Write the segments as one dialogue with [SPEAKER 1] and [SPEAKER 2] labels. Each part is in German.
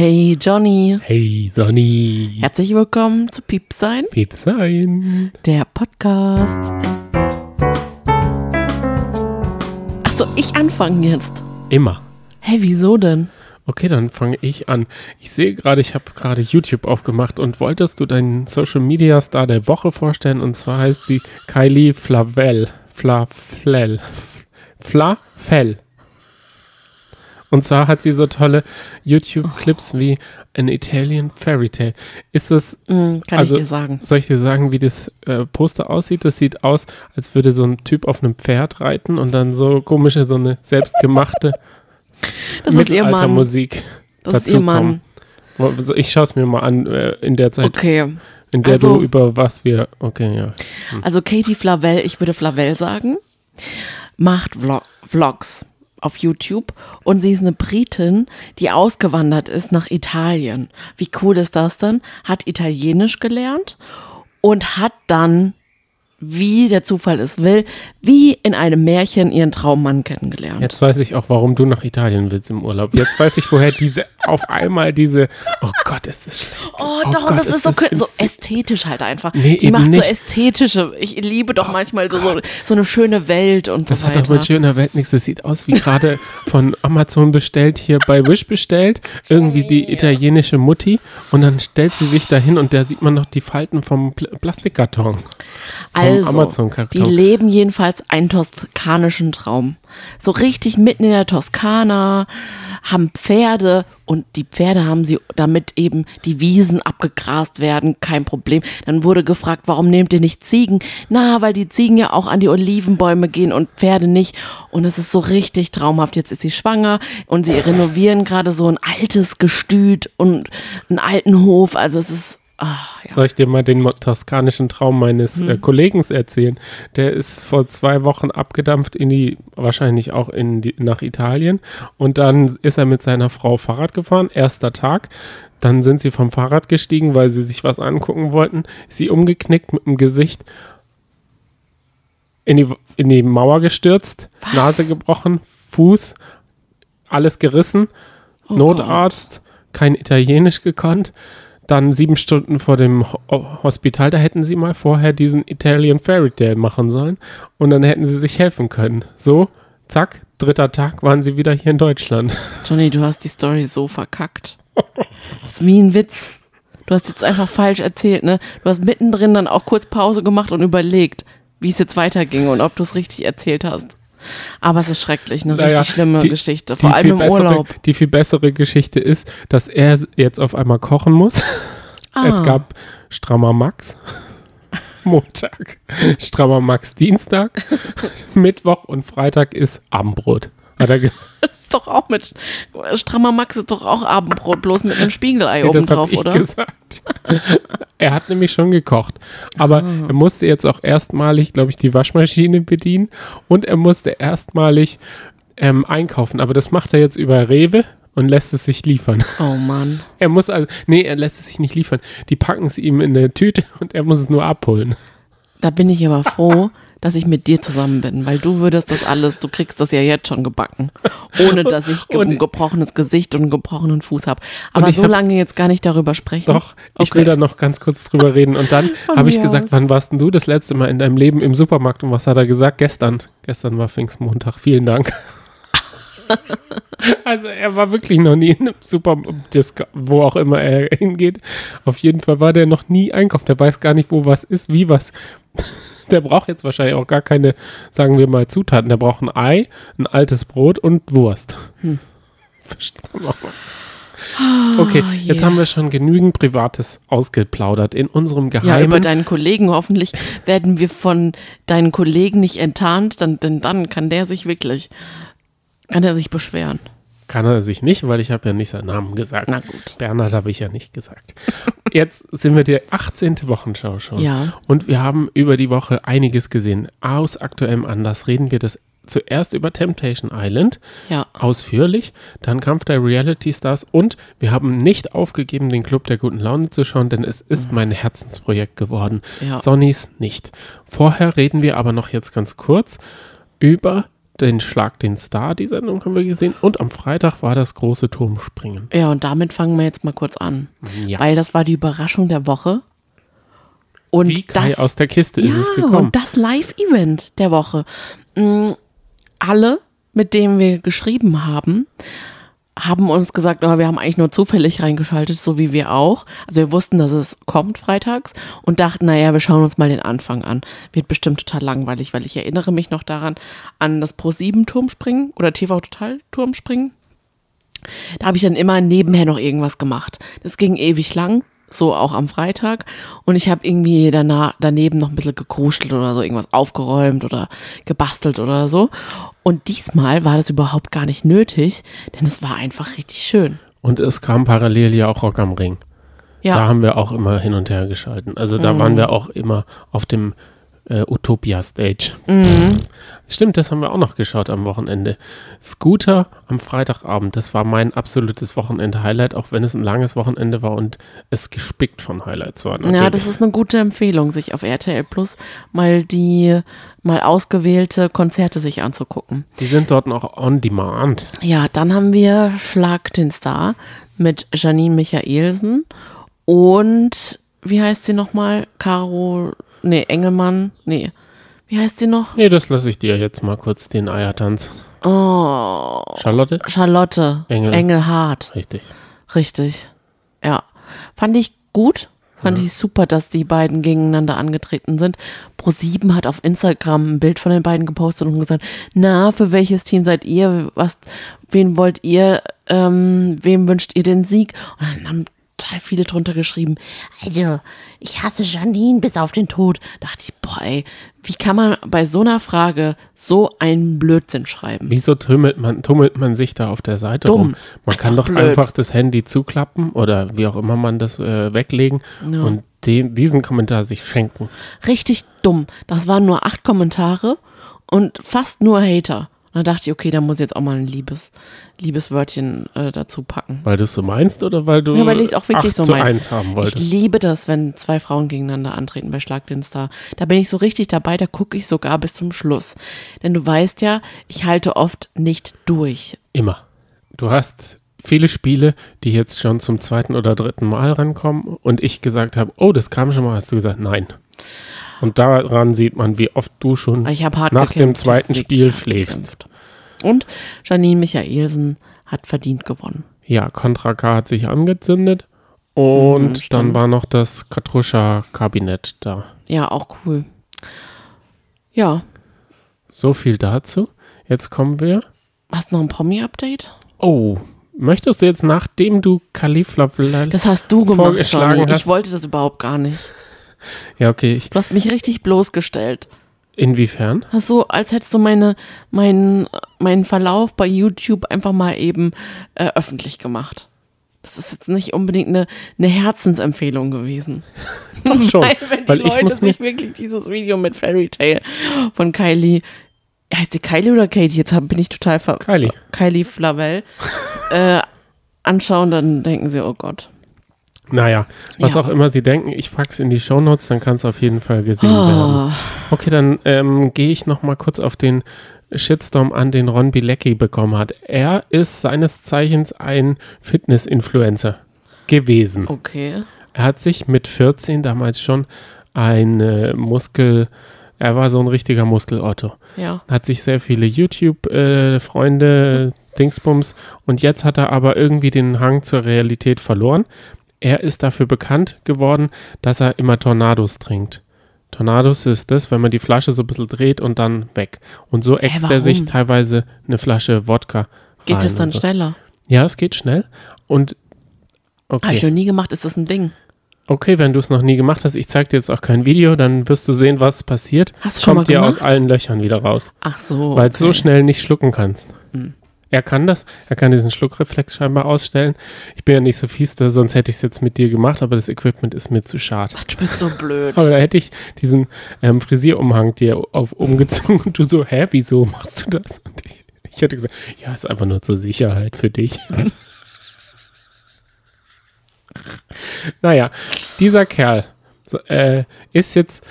[SPEAKER 1] Hey Johnny,
[SPEAKER 2] Hey Sonny.
[SPEAKER 1] herzlich willkommen zu Piepsein,
[SPEAKER 2] Piepsein.
[SPEAKER 1] der Podcast. Achso, ich anfangen jetzt.
[SPEAKER 2] Immer.
[SPEAKER 1] Hey, wieso denn?
[SPEAKER 2] Okay, dann fange ich an. Ich sehe gerade, ich habe gerade YouTube aufgemacht und wolltest du deinen Social Media Star der Woche vorstellen? Und zwar heißt sie Kylie Flavel. Flaflel. Flafell. Und zwar hat sie so tolle YouTube-Clips wie An Italian Fairy Tale. Ist das,
[SPEAKER 1] Hm, kann
[SPEAKER 2] Also-
[SPEAKER 1] ich dir sagen.
[SPEAKER 2] soll ich dir sagen, wie das äh, Poster aussieht? Das sieht aus, als würde so ein Typ auf einem Pferd reiten und dann so komische, so eine selbstgemachte
[SPEAKER 1] Das ist ihr Mann.
[SPEAKER 2] Mittelaltermusik
[SPEAKER 1] Das ist
[SPEAKER 2] dazu
[SPEAKER 1] ihr Mann.
[SPEAKER 2] kommen. Also ich schaue es mir mal an äh, in der Zeit,
[SPEAKER 1] Okay,
[SPEAKER 2] in der
[SPEAKER 1] also-
[SPEAKER 2] du über was wir. Okay, ja.
[SPEAKER 1] also Katie Flavel, ich würde Flavel sagen, macht Vlog Vlogs auf YouTube und sie ist eine Britin, die ausgewandert ist nach Italien. Wie cool ist das denn? Hat Italienisch gelernt und hat dann, wie der Zufall es will, wie in einem Märchen ihren Traummann kennengelernt.
[SPEAKER 2] Jetzt weiß ich auch, warum du nach Italien willst im Urlaub. Jetzt weiß ich, woher diese auf einmal diese. Oh Gott, ist das schlecht.
[SPEAKER 1] Oh, doch,
[SPEAKER 2] Gott,
[SPEAKER 1] das ist, so, kü- so ästhetisch halt einfach.
[SPEAKER 2] Nee,
[SPEAKER 1] die macht so
[SPEAKER 2] nicht. Oh
[SPEAKER 1] ästhetische. Ich liebe doch manchmal so, so, so eine schöne Welt und
[SPEAKER 2] Das
[SPEAKER 1] so
[SPEAKER 2] hat
[SPEAKER 1] weiter.
[SPEAKER 2] doch mit schöner Welt nichts. Das sieht aus wie gerade von Amazon bestellt, hier bei Wish bestellt. Irgendwie die italienische Mutti. Und dann stellt sie sich dahin und da sieht man noch die Falten vom Pl Plastikkarton.
[SPEAKER 1] Also,
[SPEAKER 2] Amazon-Karton.
[SPEAKER 1] die leben jedenfalls einen toskanischen Traum. So richtig mitten in der Toskana, haben Pferde und die Pferde haben sie, damit eben die Wiesen abgegrast werden, kein Problem. Dann wurde gefragt, warum nehmt ihr nicht Ziegen? Na, weil die Ziegen ja auch an die Olivenbäume gehen und Pferde nicht. Und es ist so richtig traumhaft. Jetzt ist sie schwanger und sie renovieren gerade so ein altes Gestüt und einen alten Hof. Also es ist, ah, ja.
[SPEAKER 2] Soll ich dir mal den toskanischen Traum meines
[SPEAKER 1] Hm.
[SPEAKER 2] äh, Kollegen erzählen? Der ist vor zwei Wochen abgedampft in die, wahrscheinlich auch in die, nach Italien. Und dann ist er mit seiner Frau Fahrrad gefahren, erster Tag. Dann sind sie vom Fahrrad gestiegen, weil sie sich was angucken wollten. Ist sie umgeknickt mit dem Gesicht in die, in die Mauer gestürzt,
[SPEAKER 1] Was?
[SPEAKER 2] Nase gebrochen, Fuß, alles gerissen.
[SPEAKER 1] Oh
[SPEAKER 2] Notarzt, kein Italienisch gekonnt. Dann sieben Stunden vor dem Ho Hospital, da hätten sie mal vorher diesen Italian Fairy Tale machen sollen und dann hätten sie sich helfen können. So, zack, dritter Tag waren sie wieder hier in Deutschland.
[SPEAKER 1] Johnny, du hast die Story so verkackt. Das ist wie ein Witz. Du hast jetzt einfach falsch erzählt, ne? Du hast mittendrin dann auch kurz Pause gemacht und überlegt, wie es jetzt weiterging und ob du es richtig erzählt hast. Aber es ist schrecklich, eine
[SPEAKER 2] Naja,
[SPEAKER 1] richtig schlimme
[SPEAKER 2] die-
[SPEAKER 1] Geschichte. Vor allem im
[SPEAKER 2] bessere,
[SPEAKER 1] Urlaub.
[SPEAKER 2] Die viel bessere Geschichte ist, dass er jetzt auf einmal kochen muss.
[SPEAKER 1] Ah.
[SPEAKER 2] Es gab strammer Max Montag, strammer Max Dienstag, Mittwoch und Freitag ist Abendbrot. Hat er gesagt.
[SPEAKER 1] Das ist doch auch mit. Strammer Max ist doch auch Abendbrot, bloß mit einem Spiegelei
[SPEAKER 2] Nee,
[SPEAKER 1] oben
[SPEAKER 2] das habe
[SPEAKER 1] drauf,
[SPEAKER 2] ich
[SPEAKER 1] oder?
[SPEAKER 2] gesagt. er hat nämlich schon gekocht. Aber
[SPEAKER 1] Ah.
[SPEAKER 2] er musste jetzt auch erstmalig, glaube ich, die Waschmaschine bedienen und er musste erstmalig ähm, einkaufen. Aber das macht er jetzt über Rewe und lässt es sich liefern.
[SPEAKER 1] Oh Mann.
[SPEAKER 2] Er muss also, nee, er lässt es sich nicht liefern. Die packen es ihm in eine Tüte und er muss es nur abholen.
[SPEAKER 1] Da bin ich aber froh, dass ich mit dir zusammen bin, weil du würdest das alles, du kriegst das ja jetzt schon gebacken, ohne dass ich ge ein gebrochenes Gesicht und einen gebrochenen Fuß habe. Aber
[SPEAKER 2] ich
[SPEAKER 1] so
[SPEAKER 2] hab-
[SPEAKER 1] lange jetzt gar nicht darüber sprechen.
[SPEAKER 2] Doch, ich
[SPEAKER 1] Okay.
[SPEAKER 2] will da noch ganz kurz drüber reden. Und dann
[SPEAKER 1] Von
[SPEAKER 2] habe ich gesagt,
[SPEAKER 1] aus.
[SPEAKER 2] wann warst denn du das letzte Mal in deinem Leben im Supermarkt? Und was hat er gesagt? Gestern. Gestern war Pfingstmontag. Vielen Dank. also er war wirklich noch nie in einem Supermarkt, wo auch immer er hingeht. Auf jeden Fall war der noch nie einkaufen. Der weiß gar nicht, wo was ist, wie was. Der braucht jetzt wahrscheinlich auch gar keine, sagen wir mal, Zutaten. Der braucht ein Ei, ein altes Brot und Wurst.
[SPEAKER 1] Hm.
[SPEAKER 2] Okay,
[SPEAKER 1] Oh,
[SPEAKER 2] jetzt
[SPEAKER 1] yeah.
[SPEAKER 2] haben wir schon genügend Privates ausgeplaudert in unserem
[SPEAKER 1] Ja,
[SPEAKER 2] geheimen.
[SPEAKER 1] über deinen Kollegen. Hoffentlich werden wir von deinen Kollegen nicht enttarnt, dann, denn dann kann der sich wirklich, kann er sich beschweren.
[SPEAKER 2] Kann er sich nicht, weil ich habe ja nicht seinen Namen gesagt.
[SPEAKER 1] Na gut.
[SPEAKER 2] Bernhard habe ich ja nicht gesagt. Jetzt sind wir die 18. Wochenschau schon.
[SPEAKER 1] Ja.
[SPEAKER 2] Und wir haben über die Woche einiges gesehen. Aus aktuellem Anlass reden wir das zuerst über Temptation Island,
[SPEAKER 1] Ja.
[SPEAKER 2] ausführlich, dann Kampf der Reality Stars und wir haben nicht aufgegeben, den Club der guten Laune zu schauen, denn es ist mein Herzensprojekt geworden.
[SPEAKER 1] Ja.
[SPEAKER 2] Sonnys nicht. Vorher reden wir aber noch jetzt ganz kurz über den Schlag den Star, die Sendung haben wir gesehen. Und am Freitag war das große Turmspringen.
[SPEAKER 1] Ja, und damit fangen wir jetzt mal kurz an.
[SPEAKER 2] Ja.
[SPEAKER 1] Weil das war die Überraschung der Woche. Und
[SPEAKER 2] Wie Kai
[SPEAKER 1] das,
[SPEAKER 2] aus der Kiste ist
[SPEAKER 1] ja,
[SPEAKER 2] es gekommen.
[SPEAKER 1] und das Live-Event der Woche. Mm, Alle, mit denen wir geschrieben haben, haben uns gesagt, oh, wir haben eigentlich nur zufällig reingeschaltet, so wie wir auch. Also wir wussten, dass es kommt freitags und dachten, naja, wir schauen uns mal den Anfang an. Wird bestimmt total langweilig, weil ich erinnere mich noch daran an das Pro-7-Turmspringen oder TV-Total-Turmspringen. Da habe ich dann immer nebenher noch irgendwas gemacht. Das ging ewig lang, so auch am Freitag. Und ich habe irgendwie danach, daneben noch ein bisschen gekruschelt oder so, irgendwas aufgeräumt oder gebastelt oder so. Und diesmal war das überhaupt gar nicht nötig, denn es war einfach richtig schön.
[SPEAKER 2] Und es kam parallel ja auch Rock am Ring. Da
[SPEAKER 1] Ja,
[SPEAKER 2] haben wir auch immer hin und her geschalten. Also da waren wir auch immer auf dem äh, Utopia Stage. Stimmt, das haben wir auch noch geschaut am Wochenende. Scooter am Freitagabend, das war mein absolutes Wochenende-Highlight, auch wenn es ein langes Wochenende war und es gespickt von Highlights war.
[SPEAKER 1] ja,
[SPEAKER 2] natürlich.
[SPEAKER 1] das ist eine gute Empfehlung, sich auf RTL Plus mal die mal ausgewählte Konzerte sich anzugucken.
[SPEAKER 2] Die sind dort noch on demand.
[SPEAKER 1] Ja, dann haben wir Schlag den Star mit Janine Michaelsen und wie heißt sie nochmal? Caro, nee, Engelmann, nee. Wie heißt sie noch?
[SPEAKER 2] Nee, das lasse ich dir jetzt mal kurz den Eiertanz.
[SPEAKER 1] Oh,
[SPEAKER 2] Charlotte?
[SPEAKER 1] Charlotte
[SPEAKER 2] Engel.
[SPEAKER 1] Engelhardt,
[SPEAKER 2] Richtig.
[SPEAKER 1] richtig. Ja, fand ich gut. Fand ich super, dass die beiden gegeneinander angetreten sind. Pro7 hat auf Instagram ein Bild von den beiden gepostet und gesagt, na, für welches Team seid ihr? Was, wen wollt ihr, ähm, wem wünscht ihr den Sieg? Und dann haben total viele drunter geschrieben, also, ich hasse Janine bis auf den Tod. Dachte ich, boah, ey, wie kann man bei so einer Frage so einen Blödsinn schreiben?
[SPEAKER 2] Wieso tummelt man, tummelt man sich da auf der Seite
[SPEAKER 1] Dumm.
[SPEAKER 2] rum? Man kann
[SPEAKER 1] Einfach
[SPEAKER 2] doch
[SPEAKER 1] blöd.
[SPEAKER 2] einfach das Handy zuklappen oder wie auch immer man das äh, weglegen
[SPEAKER 1] Ja.
[SPEAKER 2] und den, diesen Kommentar sich schenken.
[SPEAKER 1] Richtig dumm. Das waren nur acht Kommentare und fast nur Hater. Da dachte ich, okay, da muss ich jetzt auch mal ein Liebes, Liebeswörtchen äh, dazu packen.
[SPEAKER 2] Weil du es so meinst oder weil du
[SPEAKER 1] Ja, weil ich es auch wirklich
[SPEAKER 2] 8
[SPEAKER 1] so
[SPEAKER 2] zu
[SPEAKER 1] meine.
[SPEAKER 2] 1 haben
[SPEAKER 1] Ich
[SPEAKER 2] wolltest?
[SPEAKER 1] liebe das, wenn zwei Frauen gegeneinander antreten bei Schlag den Star. Da bin ich so richtig dabei, da gucke ich sogar bis zum Schluss. Denn du weißt ja, ich halte oft nicht durch.
[SPEAKER 2] Immer. Du hast viele Spiele, die jetzt schon zum zweiten oder dritten Mal rankommen und ich gesagt habe, oh, das kam schon mal, hast du gesagt, nein. Und daran sieht man, wie oft du schon
[SPEAKER 1] Ich
[SPEAKER 2] nach dem
[SPEAKER 1] gekämpft,
[SPEAKER 2] zweiten
[SPEAKER 1] wirklich
[SPEAKER 2] Spiel schläfst.
[SPEAKER 1] gekämpft. Und Janine Michaelsen hat verdient gewonnen.
[SPEAKER 2] Ja, Contra K hat sich angezündet und
[SPEAKER 1] Mhm,
[SPEAKER 2] dann war noch das Katruscha-Kabinett da.
[SPEAKER 1] Ja, auch cool. Ja,
[SPEAKER 2] So viel dazu. Jetzt kommen wir.
[SPEAKER 1] hast du noch ein Promi-Update?
[SPEAKER 2] Oh, möchtest du jetzt, nachdem du Kalifla
[SPEAKER 1] Das hast du gemacht,
[SPEAKER 2] Vorgeschlagen
[SPEAKER 1] Johnny.
[SPEAKER 2] hast-
[SPEAKER 1] Ich wollte das überhaupt gar nicht.
[SPEAKER 2] Ja, okay. Ich,
[SPEAKER 1] Du hast mich richtig bloßgestellt.
[SPEAKER 2] Inwiefern?
[SPEAKER 1] So, als hättest du meine, meinen, meinen Verlauf bei YouTube einfach mal eben äh, öffentlich gemacht. Das ist jetzt nicht unbedingt eine, eine Herzensempfehlung gewesen.
[SPEAKER 2] Doch schon.
[SPEAKER 1] Weil, wenn die
[SPEAKER 2] weil ich
[SPEAKER 1] Leute sich wirklich dieses Video mit Fairy Tale von Kylie, heißt die Kylie oder Katie? Jetzt bin ich total ver
[SPEAKER 2] Kylie.
[SPEAKER 1] Kylie Flavell äh, anschauen, dann denken sie, oh Gott.
[SPEAKER 2] Naja, was
[SPEAKER 1] Ja.
[SPEAKER 2] auch immer sie denken, ich pack's in die Shownotes, dann kann es auf jeden Fall gesehen werden.
[SPEAKER 1] Oh,
[SPEAKER 2] Okay, dann ähm, gehe ich noch mal kurz auf den Shitstorm an, den Ron Bilecki bekommen hat. Er ist seines Zeichens ein Fitness-Influencer gewesen.
[SPEAKER 1] okay.
[SPEAKER 2] Er hat sich mit 14 damals schon eine Muskel, er war so ein richtiger Muskelotto.
[SPEAKER 1] Ja.
[SPEAKER 2] Hat sich sehr viele YouTube-Freunde, Dingsbums und jetzt hat er aber irgendwie den Hang zur Realität verloren. Er ist dafür bekannt geworden, dass er immer Tornados trinkt. Tornados ist das, wenn man die Flasche so ein bisschen dreht und dann weg. Und so äxt er sich teilweise eine Flasche Wodka
[SPEAKER 1] Geht es dann
[SPEAKER 2] so.
[SPEAKER 1] schneller?
[SPEAKER 2] Ja, es geht schnell. Und
[SPEAKER 1] Habe ich
[SPEAKER 2] okay,
[SPEAKER 1] noch nie gemacht, ist das ein Ding?
[SPEAKER 2] okay, wenn du es noch nie gemacht hast, ich zeige dir jetzt auch kein Video, dann wirst du sehen, was passiert.
[SPEAKER 1] Hast du schon
[SPEAKER 2] Kommt
[SPEAKER 1] mal
[SPEAKER 2] dir aus
[SPEAKER 1] gemacht?
[SPEAKER 2] allen Löchern wieder raus,
[SPEAKER 1] Ach so.
[SPEAKER 2] weil es so
[SPEAKER 1] okay. Hm.
[SPEAKER 2] schnell nicht schlucken kannst. Er kann das, er kann diesen Schluckreflex scheinbar ausstellen. Ich bin ja nicht so fies, da, sonst hätte ich es jetzt mit dir gemacht, aber das Equipment ist mir zu schade.
[SPEAKER 1] Ach, du bist so blöd.
[SPEAKER 2] Aber da hätte ich diesen ähm, Frisierumhang dir auf umgezogen und du so, hä, wieso machst du das? Und ich, ich hätte gesagt, ja, ist einfach nur zur Sicherheit für dich. naja, dieser Kerl äh, ist jetzt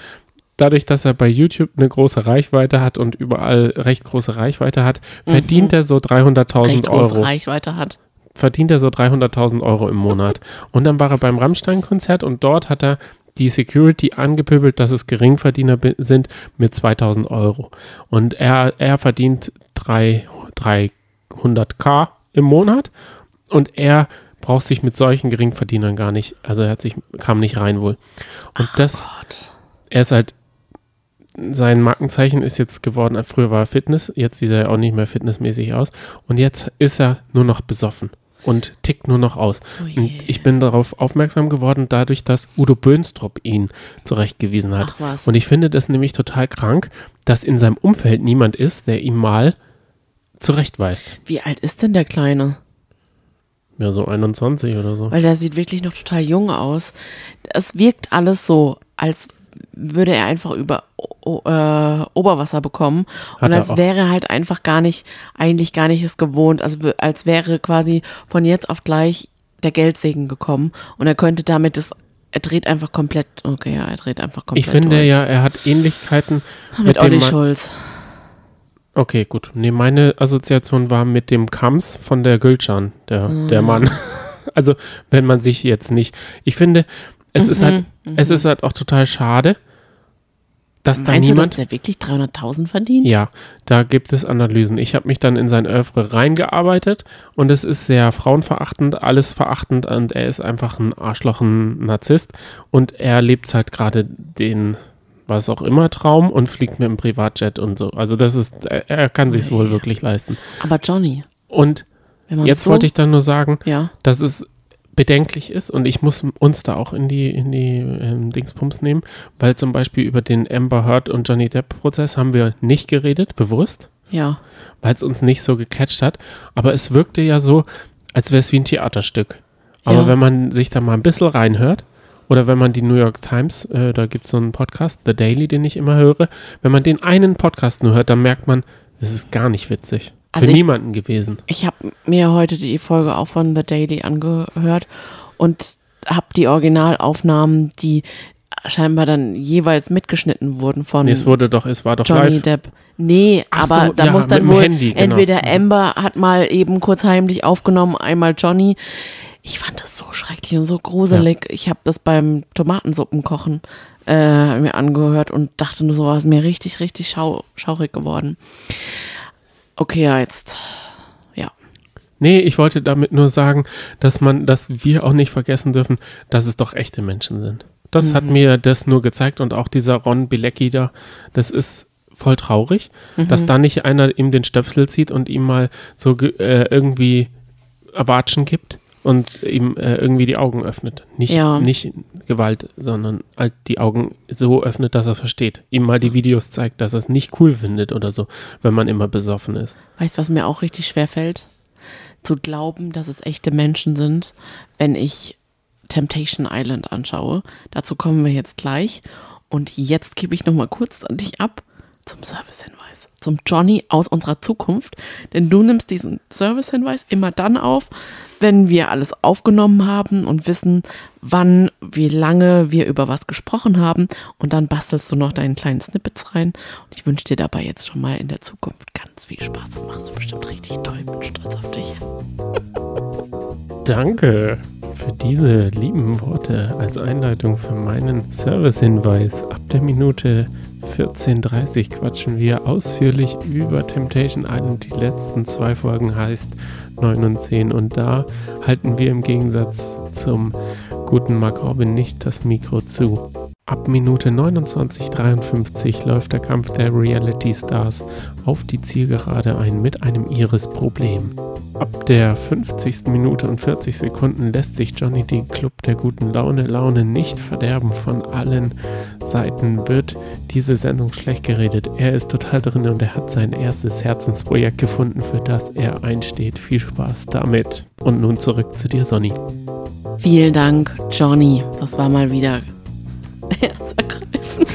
[SPEAKER 2] dadurch, dass er bei YouTube eine große Reichweite hat und überall recht große Reichweite hat, verdient er so 300.000
[SPEAKER 1] Mhm. Recht große
[SPEAKER 2] Euro.
[SPEAKER 1] Reichweite hat.
[SPEAKER 2] Verdient er so 300.000 Euro im Monat. und dann war er beim Rammstein-Konzert und dort hat er die Security angepöbelt, dass es Geringverdiener sind mit 2000 Euro. Und er, er verdient drei- 300k im Monat und er braucht sich mit solchen Geringverdienern gar nicht, also er hat sich, kam nicht rein wohl. Und das,
[SPEAKER 1] Gott.
[SPEAKER 2] er ist halt, sein Markenzeichen ist jetzt geworden, früher war er Fitness, jetzt sieht er auch nicht mehr fitnessmäßig aus und jetzt ist er nur noch besoffen und tickt nur noch aus.
[SPEAKER 1] Oh
[SPEAKER 2] Und
[SPEAKER 1] je.
[SPEAKER 2] ich bin darauf aufmerksam geworden, dadurch, dass Udo Böhnstrup ihn zurechtgewiesen hat.
[SPEAKER 1] Ach was.
[SPEAKER 2] Und ich finde das nämlich total krank, dass in seinem Umfeld niemand ist, der ihm mal zurechtweist.
[SPEAKER 1] Wie alt ist denn der Kleine?
[SPEAKER 2] Ja, so 21 oder so.
[SPEAKER 1] Weil der sieht wirklich noch total jung aus. Es wirkt alles so, als würde er einfach über o äh, Oberwasser bekommen
[SPEAKER 2] Hat
[SPEAKER 1] und als
[SPEAKER 2] auch.
[SPEAKER 1] wäre halt einfach gar nicht, eigentlich gar nicht es gewohnt, also als wäre quasi von jetzt auf gleich der Geldsegen gekommen und er könnte damit das, er dreht einfach komplett, okay, ja, er dreht einfach komplett
[SPEAKER 2] Ich finde
[SPEAKER 1] durch.
[SPEAKER 2] ja, er hat Ähnlichkeiten
[SPEAKER 1] mit,
[SPEAKER 2] mit dem
[SPEAKER 1] Olli Schulz.
[SPEAKER 2] Okay, gut. Nee, meine Assoziation war mit dem Kams von der Gülcan, der,
[SPEAKER 1] Mhm.
[SPEAKER 2] der Mann. Also, wenn man sich jetzt nicht. Ich finde, es ist
[SPEAKER 1] Mhm,
[SPEAKER 2] halt, es ist halt auch total schade, dass da
[SPEAKER 1] Meinst du,
[SPEAKER 2] niemand.
[SPEAKER 1] dass der wirklich 300.000 verdient?
[SPEAKER 2] Ja, da gibt es Analysen. Ich habe mich dann in sein Oeuvre reingearbeitet und es ist sehr frauenverachtend, alles verachtend und er ist einfach ein Arschloch, ein Narzisst und er lebt halt gerade den, was auch immer, Traum und fliegt mit dem Privatjet und so. Also das ist, er, kann sich wohl
[SPEAKER 1] Nee.
[SPEAKER 2] wirklich leisten.
[SPEAKER 1] Aber Johnny,
[SPEAKER 2] Und jetzt
[SPEAKER 1] so,
[SPEAKER 2] wollte ich dann nur sagen,
[SPEAKER 1] ja,
[SPEAKER 2] dass es bedenklich ist und ich muss uns da auch in die, in die ähm, Dingspumps nehmen, weil zum Beispiel über den Amber Heard und Johnny Depp Prozess haben wir nicht geredet, bewusst,
[SPEAKER 1] ja,
[SPEAKER 2] weil es uns nicht so gecatcht hat, aber es wirkte ja so, als wäre es wie ein Theaterstück. Aber
[SPEAKER 1] Ja.
[SPEAKER 2] wenn man sich da mal ein bisschen reinhört, oder wenn man die New York Times, äh, da gibt es so einen Podcast, The Daily, den ich immer höre, wenn man den einen Podcast nur hört, dann merkt man, es ist gar nicht witzig.
[SPEAKER 1] Also
[SPEAKER 2] Für
[SPEAKER 1] ich-
[SPEAKER 2] niemanden gewesen.
[SPEAKER 1] Ich habe mir heute die Folge auch von The Daily angehört und habe die Originalaufnahmen, die scheinbar dann jeweils mitgeschnitten wurden von
[SPEAKER 2] Nee, es wurde doch, es war doch
[SPEAKER 1] Johnny
[SPEAKER 2] live.
[SPEAKER 1] Depp. Nee,
[SPEAKER 2] Ach
[SPEAKER 1] aber
[SPEAKER 2] so,
[SPEAKER 1] da
[SPEAKER 2] ja,
[SPEAKER 1] muss dann wohl
[SPEAKER 2] Handy, genau.
[SPEAKER 1] entweder Amber hat mal eben kurz heimlich aufgenommen, einmal Johnny. Ich fand das so schrecklich und so gruselig. Ich habe das beim Tomatensuppenkochen äh, mir angehört und dachte nur so, war es mir richtig, richtig schau schaurig geworden. Okay, ja, jetzt. Ja.
[SPEAKER 2] Nee, ich wollte damit nur sagen, dass man, dass wir auch nicht vergessen dürfen, dass es doch echte Menschen sind. Das hat mir das nur gezeigt und auch dieser Ron Bilecki da, das ist voll traurig, dass da nicht einer ihm den Stöpsel zieht und ihm mal so äh, irgendwie Erwatschen gibt und ihm äh, irgendwie die Augen öffnet. Nicht,
[SPEAKER 1] Ja.
[SPEAKER 2] nicht Gewalt, sondern halt die Augen so öffnet, dass er versteht. Ihm mal die Videos zeigt, dass er es nicht cool findet oder so, wenn man immer besoffen ist.
[SPEAKER 1] Weißt du, was mir auch richtig schwer fällt? Zu glauben, dass es echte Menschen sind, wenn ich Temptation Island anschaue. Dazu kommen wir jetzt gleich. Und jetzt gebe ich nochmal kurz an dich ab zum Servicehinweis. Zum Johnny aus unserer Zukunft. Denn du nimmst diesen Servicehinweis immer dann auf, wenn wir alles aufgenommen haben und wissen, wann, wie lange wir über was gesprochen haben. Und dann bastelst du noch deinen kleinen Snippets rein. Und ich wünsche dir dabei jetzt schon mal in der Zukunft ganz viel Spaß. Das machst du bestimmt richtig toll. Ich bin stolz auf dich.
[SPEAKER 2] Danke für diese lieben Worte als Einleitung für meinen Servicehinweis. Ab der Minute 14.30 quatschen wir ausführlich über Temptation Island. Die letzten zwei Folgen heißt 9 und 10 und da halten wir im Gegensatz zum guten Mark Robin nicht das Mikro zu. Ab Minute 29.53 läuft der Kampf der Reality Stars auf die Zielgerade ein mit einem Iris-Problem. Ab der 50. Minute und 40 Sekunden lässt sich Johnny den Club der guten Laune Laune nicht verderben. Von allen Seiten wird diese Sendung schlecht geredet. Er ist total drin und er hat sein erstes Herzensprojekt gefunden, für das er einsteht. Viel Spaß damit. Und nun zurück zu dir, Sonny.
[SPEAKER 1] Vielen Dank, Johnny. Das war mal wieder herzergreifend.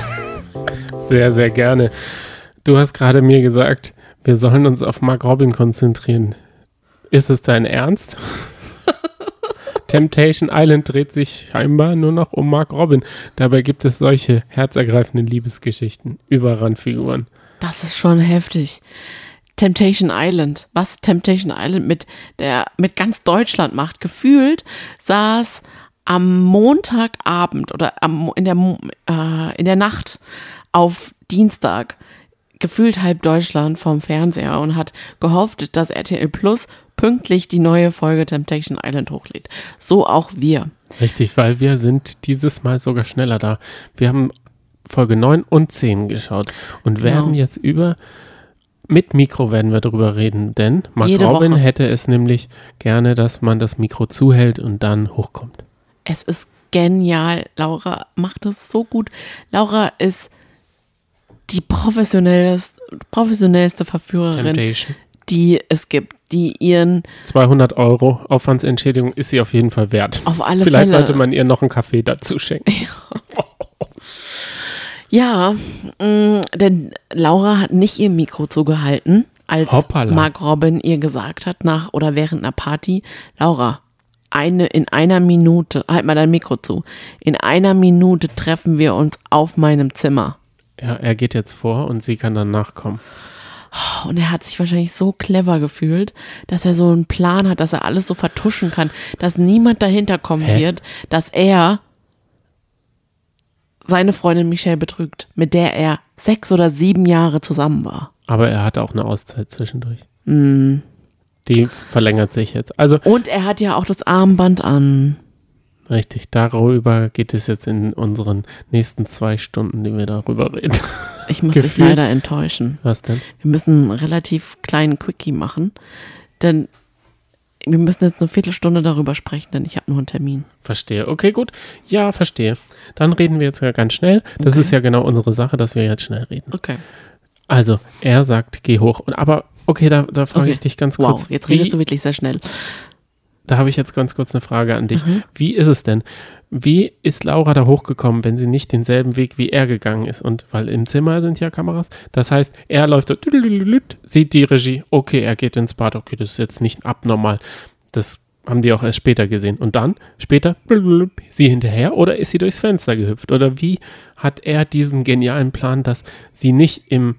[SPEAKER 2] Sehr, sehr gerne. Du hast gerade mir gesagt, wir sollen uns auf Mark Robin konzentrieren. Ist es dein Ernst? Temptation Island dreht sich scheinbar nur noch um Mark Robin. Dabei gibt es solche herzergreifenden Liebesgeschichten über Randfiguren.
[SPEAKER 1] Das ist schon heftig. Temptation Island, was Temptation Island mit der mit ganz Deutschland macht. Gefühlt saß am Montagabend oder am, in, der, äh, in der Nacht auf Dienstag gefühlt halb Deutschland vorm Fernseher und hat gehofft, dass RTL Plus pünktlich die neue Folge Temptation Island hochlädt. So auch wir.
[SPEAKER 2] Richtig, weil wir sind dieses Mal sogar schneller da. Wir haben Folge 9 und 10 geschaut und werden genau. jetzt über mit Mikro werden wir darüber reden, denn Mark Jede Robin Woche. hätte es nämlich gerne, dass man das Mikro zuhält und dann hochkommt.
[SPEAKER 1] Es ist genial. Laura macht das so gut. Laura ist die professionellste, professionellste Verführerin, Temptation. die es gibt, die ihren
[SPEAKER 2] 200 Euro Aufwandsentschädigung ist sie auf jeden Fall wert.
[SPEAKER 1] Auf alle
[SPEAKER 2] Vielleicht
[SPEAKER 1] Fälle.
[SPEAKER 2] sollte man ihr noch einen Kaffee dazu schenken.
[SPEAKER 1] Ja, mh, mm, denn Laura hat nicht ihr Mikro zugehalten, als Hoppala. Mark Robin ihr gesagt hat, nach oder während einer Party, Laura, eine, in einer Minute, halt mal dein Mikro zu, in einer Minute treffen wir uns auf meinem Zimmer.
[SPEAKER 2] Ja, er geht jetzt vor und sie kann dann nachkommen.
[SPEAKER 1] Und er hat sich wahrscheinlich so clever gefühlt, dass er so einen Plan hat, dass er alles so vertuschen kann, dass niemand dahinter kommen Hä? wird, dass er seine Freundin Michelle betrügt, mit der er sechs oder sieben Jahre zusammen war.
[SPEAKER 2] Aber er hatte auch eine Auszeit zwischendurch. Mm. Die verlängert sich jetzt. Also
[SPEAKER 1] Und er hat ja auch das Armband an.
[SPEAKER 2] Richtig, darüber geht es jetzt in unseren nächsten zwei Stunden, die wir darüber reden.
[SPEAKER 1] Ich muss Gefühlt. dich leider enttäuschen.
[SPEAKER 2] Was denn?
[SPEAKER 1] Wir müssen einen relativ kleinen Quickie machen, denn wir müssen jetzt eine Viertelstunde darüber sprechen, denn ich habe noch einen Termin.
[SPEAKER 2] Verstehe. Okay, gut. Ja, verstehe. Dann reden wir jetzt ganz schnell. Das okay. ist ja genau unsere Sache, dass wir jetzt schnell reden.
[SPEAKER 1] Okay.
[SPEAKER 2] Also, er sagt, geh hoch. Aber, okay, da, da frage okay. ich dich ganz kurz.
[SPEAKER 1] Wow, jetzt redest wie, du wirklich sehr schnell.
[SPEAKER 2] Da habe ich jetzt ganz kurz eine Frage an dich. Mhm. Wie ist es denn? Wie ist Laura da hochgekommen, wenn sie nicht denselben Weg wie er gegangen ist? Und weil im Zimmer sind ja Kameras. Das heißt, er läuft da, sieht die Regie, okay, er geht ins Bad, okay, das ist jetzt nicht abnormal. Das haben die auch erst später gesehen. Und dann, später, sie hinterher oder ist sie durchs Fenster gehüpft? Oder wie hat er diesen genialen Plan, dass sie nicht im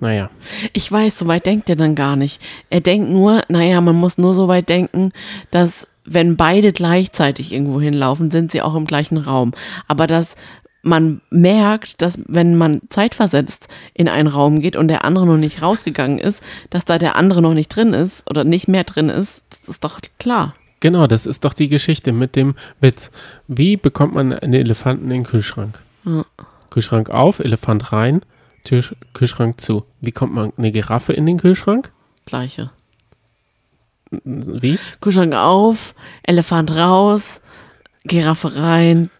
[SPEAKER 2] naja.
[SPEAKER 1] Ich weiß, so weit denkt er dann gar nicht. Er denkt nur, naja, man muss nur so weit denken, dass wenn beide gleichzeitig irgendwo hinlaufen, sind sie auch im gleichen Raum. Aber dass man merkt, dass wenn man zeitversetzt in einen Raum geht und der andere noch nicht rausgegangen ist, dass da der andere noch nicht drin ist oder nicht mehr drin ist, das ist doch klar.
[SPEAKER 2] Genau, das ist doch die Geschichte mit dem Witz. Wie bekommt man einen Elefanten in den Kühlschrank? Ja. Kühlschrank auf, Elefant rein, Tür, Kühlschrank zu. Wie kommt man eine Giraffe in den Kühlschrank?
[SPEAKER 1] Gleiche.
[SPEAKER 2] Wie?
[SPEAKER 1] Kühlschrank auf, Elefant raus, Giraffe rein.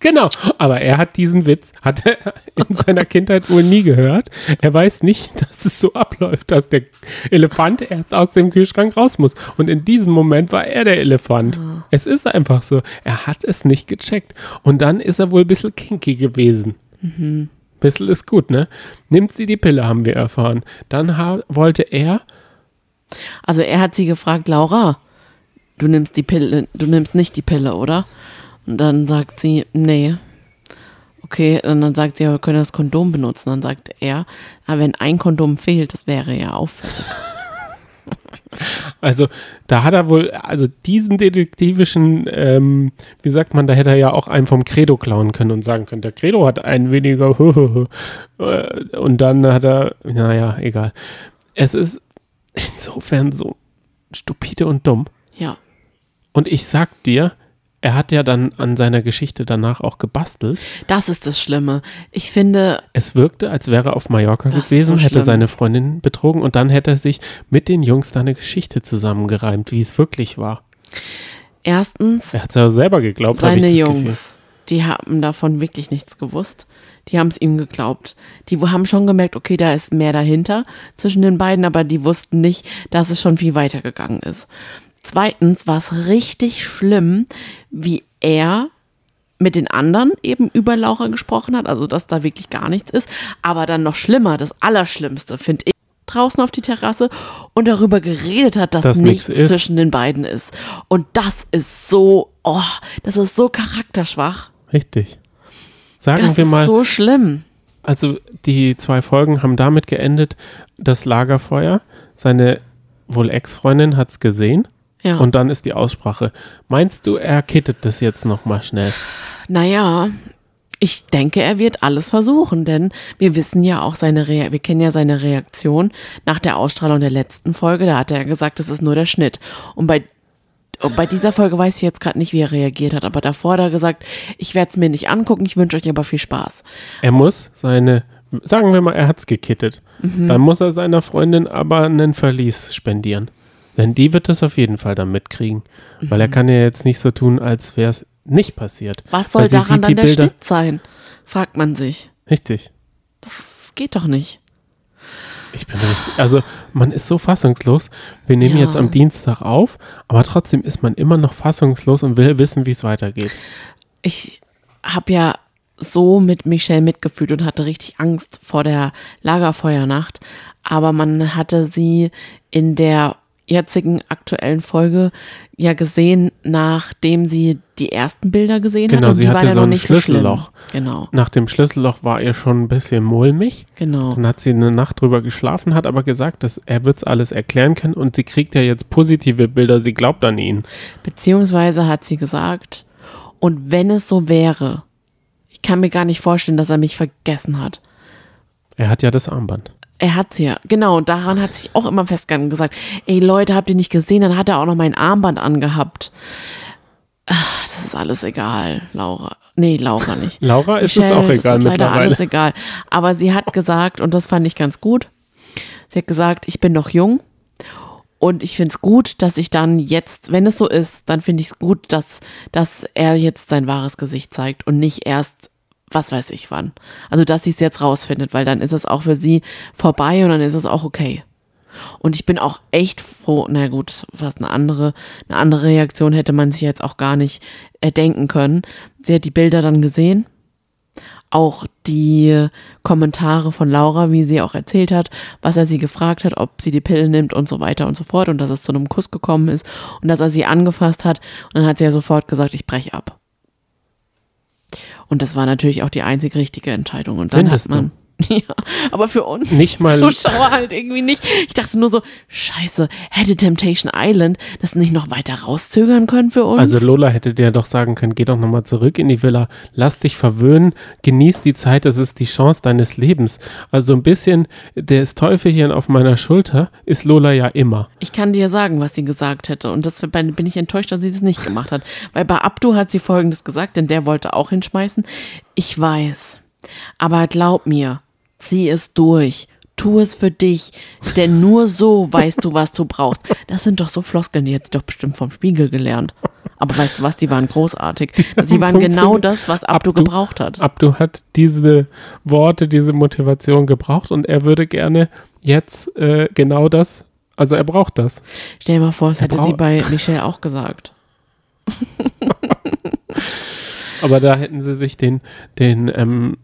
[SPEAKER 2] Genau, aber er hat diesen Witz, hat er in seiner Kindheit wohl nie gehört. Er weiß nicht, dass es so abläuft, dass der Elefant erst aus dem Kühlschrank raus muss. Und in diesem Moment war er der Elefant. Ja. Es ist einfach so. Er hat es nicht gecheckt. Und dann ist er wohl ein bisschen kinky gewesen. Mhm. Bissel ist gut, ne? Nimmt sie die Pille, haben wir erfahren. Dann wollte er.
[SPEAKER 1] Also er hat sie gefragt, Laura, du nimmst die Pille, du nimmst nicht die Pille, oder? Und dann sagt sie, nee. Okay, und dann sagt sie, ja, wir können das Kondom benutzen. Dann sagt er, aber wenn ein Kondom fehlt, das wäre ja auffällig.
[SPEAKER 2] Also da hat er wohl, also diesen detektivischen, ähm, wie sagt man, da hätte er ja auch einen vom Credo klauen können und sagen können, der Credo hat einen weniger. und dann hat er, naja, egal. Es ist insofern so stupide und dumm.
[SPEAKER 1] Ja.
[SPEAKER 2] Und ich sag dir, er hat ja dann an seiner Geschichte danach auch gebastelt.
[SPEAKER 1] Das ist das Schlimme. Ich finde.
[SPEAKER 2] Es wirkte, als wäre er auf Mallorca gewesen, so hätte seine Freundin betrogen und dann hätte er sich mit den Jungs da eine Geschichte zusammengereimt, wie es wirklich war.
[SPEAKER 1] Erstens.
[SPEAKER 2] Er hat es ja selber geglaubt.
[SPEAKER 1] Seine Jungs, Gefühl. die haben davon wirklich nichts gewusst. Die haben es ihm geglaubt. Die haben schon gemerkt, okay, da ist mehr dahinter zwischen den beiden, aber die wussten nicht, dass es schon viel weiter gegangen ist. Zweitens war es richtig schlimm, wie er mit den anderen eben über Laura gesprochen hat, also dass da wirklich gar nichts ist. Aber dann noch schlimmer, das Allerschlimmste, finde ich, draußen auf die Terrasse und darüber geredet hat, dass
[SPEAKER 2] Dass
[SPEAKER 1] nichts
[SPEAKER 2] ist.
[SPEAKER 1] zwischen den beiden ist. Und das ist so, oh, das ist so charakterschwach.
[SPEAKER 2] Richtig. Sagen
[SPEAKER 1] Das
[SPEAKER 2] wir
[SPEAKER 1] ist
[SPEAKER 2] mal,
[SPEAKER 1] so schlimm.
[SPEAKER 2] also die zwei Folgen haben damit geendet, das Lagerfeuer, seine wohl Ex-Freundin hat es gesehen
[SPEAKER 1] Ja.
[SPEAKER 2] und dann ist die Aussprache. Meinst du, er kittet das jetzt nochmal schnell?
[SPEAKER 1] Naja, ich denke, er wird alles versuchen, denn wir wissen ja auch seine Rea wir kennen ja seine Reaktion nach der Ausstrahlung der letzten Folge. Da hat er gesagt, das ist nur der Schnitt. Und bei und bei dieser Folge weiß ich jetzt gerade nicht, wie er reagiert hat, aber davor hat er gesagt, ich werde es mir nicht angucken, ich wünsche euch aber viel Spaß.
[SPEAKER 2] Er muss seine, sagen wir mal, er hat es gekittet. Dann muss er seiner Freundin aber einen Verlies spendieren. Denn die wird das auf jeden Fall dann mitkriegen. Weil er kann ja jetzt nicht so tun, als wäre es nicht passiert.
[SPEAKER 1] Was soll daran dann der
[SPEAKER 2] Bilder-
[SPEAKER 1] Schnitt sein? Fragt man sich.
[SPEAKER 2] Richtig.
[SPEAKER 1] Das geht doch nicht.
[SPEAKER 2] Ich bin richtig, also man ist so fassungslos. Wir nehmen
[SPEAKER 1] Ja.
[SPEAKER 2] jetzt am Dienstag auf, aber trotzdem ist man immer noch fassungslos und will wissen, wie es weitergeht.
[SPEAKER 1] ich habe ja so mit Michelle mitgefühlt und hatte richtig Angst vor der Lagerfeuernacht. Aber man hatte sie in der jetzigen aktuellen Folge ja gesehen, nachdem sie die ersten Bilder gesehen
[SPEAKER 2] Genau,
[SPEAKER 1] hat. Und
[SPEAKER 2] sie hatte so
[SPEAKER 1] noch
[SPEAKER 2] ein
[SPEAKER 1] nicht so.
[SPEAKER 2] Schlüsselloch.
[SPEAKER 1] Genau,
[SPEAKER 2] Nach dem Schlüsselloch war ihr schon ein bisschen mulmig.
[SPEAKER 1] genau.
[SPEAKER 2] Dann hat sie eine Nacht drüber geschlafen, hat aber gesagt, dass er wird es alles erklären können und sie kriegt ja jetzt positive Bilder, sie glaubt an ihn.
[SPEAKER 1] Beziehungsweise hat sie gesagt, und wenn es so wäre, ich kann mir gar nicht vorstellen, dass er mich vergessen hat.
[SPEAKER 2] Er hat ja das Armband.
[SPEAKER 1] Er hat's ja, genau, und daran hat sich auch immer festgehalten und gesagt, ey Leute, habt ihr nicht gesehen, dann hat er auch noch mein Armband angehabt. Ach, das ist alles egal, Laura. Nee, Laura nicht.
[SPEAKER 2] Laura ist es
[SPEAKER 1] Michelle,
[SPEAKER 2] auch egal
[SPEAKER 1] das ist leider alles egal. Aber sie hat gesagt, und das fand ich ganz gut, sie hat gesagt, ich bin noch jung und ich finde es gut, dass ich dann jetzt, wenn es so ist, dann finde ich es gut, dass, dass er jetzt sein wahres Gesicht zeigt und nicht erst, was weiß ich wann. Also, dass sie es jetzt rausfindet, weil dann ist es auch für sie vorbei und dann ist es auch okay. Und ich bin auch echt froh, na gut, was eine andere, eine andere Reaktion hätte man sich jetzt auch gar nicht erdenken können. Sie hat die Bilder dann gesehen, auch die Kommentare von Laura, wie sie auch erzählt hat, was er sie gefragt hat, ob sie die Pille nimmt und so weiter und so fort und dass es zu einem Kuss gekommen ist und dass er sie angefasst hat und dann hat sie ja sofort gesagt, ich breche ab. Und das war natürlich auch die einzig richtige Entscheidung. Und dann
[SPEAKER 2] Findest
[SPEAKER 1] hat man ja, aber für uns
[SPEAKER 2] Nicht mal-
[SPEAKER 1] Zuschauer halt irgendwie nicht. Ich dachte nur so, scheiße, hätte Temptation Island das nicht noch weiter rauszögern können für uns?
[SPEAKER 2] Also Lola hätte dir doch sagen können, geh doch nochmal zurück in die Villa, lass dich verwöhnen, genieß die Zeit, das ist die Chance deines Lebens. Also ein bisschen, das Teufelchen auf meiner Schulter ist Lola ja immer.
[SPEAKER 1] Ich kann dir sagen, was sie gesagt hätte. Und das bin ich enttäuscht, dass sie das nicht gemacht hat. Weil bei Abdu hat sie folgendes gesagt, denn der wollte auch hinschmeißen. Ich weiß. Aber glaub mir, zieh es durch. Tu es für dich, denn nur so weißt du, was du brauchst. Das sind doch so Floskeln, die hat sie doch bestimmt vom Spiegel gelernt. Aber weißt du was, die waren großartig. Sie waren genau das, was Abdu
[SPEAKER 2] Abdu-
[SPEAKER 1] gebraucht hat.
[SPEAKER 2] Abdu hat diese Worte, diese Motivation gebraucht und er würde gerne jetzt äh, genau das, also er braucht das.
[SPEAKER 1] Stell dir mal vor, es hätte sie bei Michelle auch gesagt.
[SPEAKER 2] Aber da hätten sie sich den, den ähm,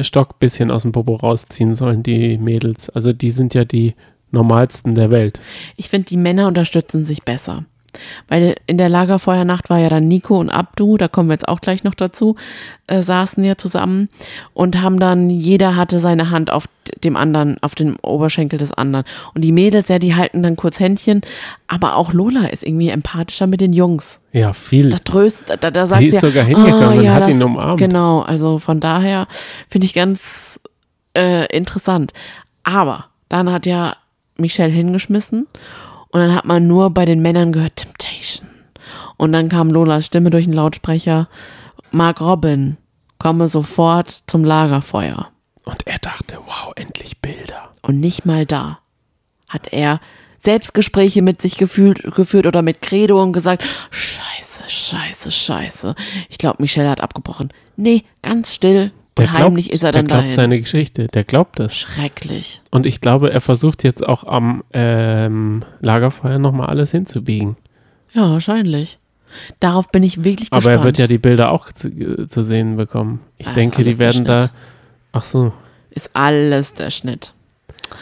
[SPEAKER 2] Stock bisschen aus dem Popo rausziehen sollen, die Mädels. Also die sind ja die normalsten der Welt.
[SPEAKER 1] Ich finde, die Männer unterstützen sich besser. Weil in der Lagerfeuernacht war ja dann Nico und Abdu, da kommen wir jetzt auch gleich noch dazu, äh, saßen ja zusammen und haben dann, jeder hatte seine Hand auf dem anderen, auf dem Oberschenkel des anderen. Und die Mädels, ja, die halten dann kurz Händchen, aber auch Lola ist irgendwie empathischer mit den Jungs.
[SPEAKER 2] Ja, viel.
[SPEAKER 1] Da tröstet, da, da sagt
[SPEAKER 2] Sie
[SPEAKER 1] sie,
[SPEAKER 2] ist
[SPEAKER 1] ja,
[SPEAKER 2] sogar hingegangen
[SPEAKER 1] ah,
[SPEAKER 2] und
[SPEAKER 1] ja,
[SPEAKER 2] hat
[SPEAKER 1] das,
[SPEAKER 2] ihn umarmt.
[SPEAKER 1] Genau, also von daher finde ich ganz äh, interessant. Aber dann hat ja Michelle hingeschmissen und dann hat man nur bei den Männern gehört Temptation. Und dann kam Lolas Stimme durch den Lautsprecher, Mark Robin, komme sofort zum Lagerfeuer.
[SPEAKER 2] Und er dachte, wow, endlich Bilder.
[SPEAKER 1] Und nicht mal da hat er Selbstgespräche mit sich gefühlt, geführt oder mit Credo und gesagt, scheiße, scheiße, scheiße. Ich glaube, Michelle hat abgebrochen. Nee, ganz still. Und
[SPEAKER 2] Der
[SPEAKER 1] heimlich
[SPEAKER 2] glaubt,
[SPEAKER 1] ist er dann
[SPEAKER 2] Der glaubt
[SPEAKER 1] dahin.
[SPEAKER 2] seine Geschichte, der glaubt das.
[SPEAKER 1] Schrecklich.
[SPEAKER 2] Und ich glaube, er versucht jetzt auch am ähm, Lagerfeuer nochmal alles hinzubiegen.
[SPEAKER 1] Ja, wahrscheinlich. Darauf bin ich wirklich
[SPEAKER 2] Aber
[SPEAKER 1] gespannt.
[SPEAKER 2] er wird ja die Bilder auch zu, zu sehen bekommen. Ich
[SPEAKER 1] Ah, ist
[SPEAKER 2] denke, die werden da. Ach so.
[SPEAKER 1] Ist alles der Schnitt.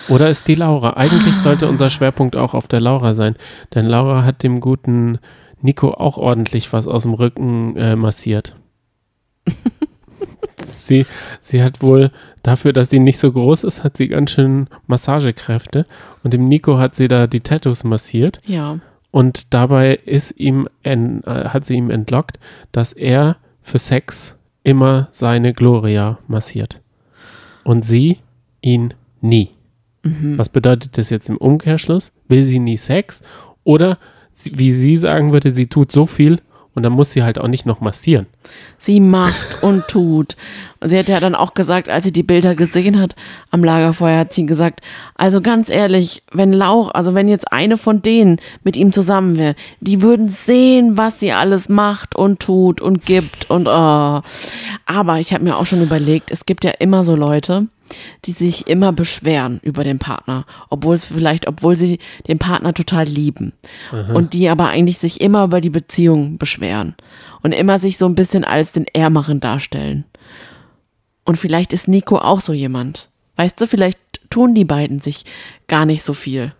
[SPEAKER 2] Oder ist die Laura? Eigentlich sollte unser Schwerpunkt auch auf der Laura sein, denn Laura hat dem guten Nico auch ordentlich was aus dem Rücken äh, massiert. sie, sie hat wohl dafür, dass sie nicht so groß ist, hat sie ganz schön Massagekräfte und dem Nico hat sie da die Tattoos massiert
[SPEAKER 1] Ja.
[SPEAKER 2] und dabei ist ihm en, äh, hat sie ihm entlockt, dass er für Sex immer seine Gloria massiert und sie ihn nie. Was bedeutet das jetzt im Umkehrschluss? Will sie nie Sex oder sie, wie sie sagen würde, sie tut so viel und dann muss sie halt auch nicht noch massieren.
[SPEAKER 1] Sie macht und tut. Sie hat ja dann auch gesagt, als sie die Bilder gesehen hat am Lagerfeuer, hat sie gesagt, also ganz ehrlich, wenn Laura, also wenn jetzt eine von denen mit ihm zusammen wäre, die würden sehen, was sie alles macht und tut und gibt und oh. Aber ich habe mir auch schon überlegt, es gibt ja immer so Leute, die sich immer beschweren über den Partner, obwohl es vielleicht, obwohl sie den Partner total lieben und die aber eigentlich sich immer über die Beziehung beschweren und immer sich so ein bisschen als den Ärmeren darstellen. Und vielleicht ist Nico auch so jemand. Weißt du, vielleicht tun die beiden sich gar nicht so viel.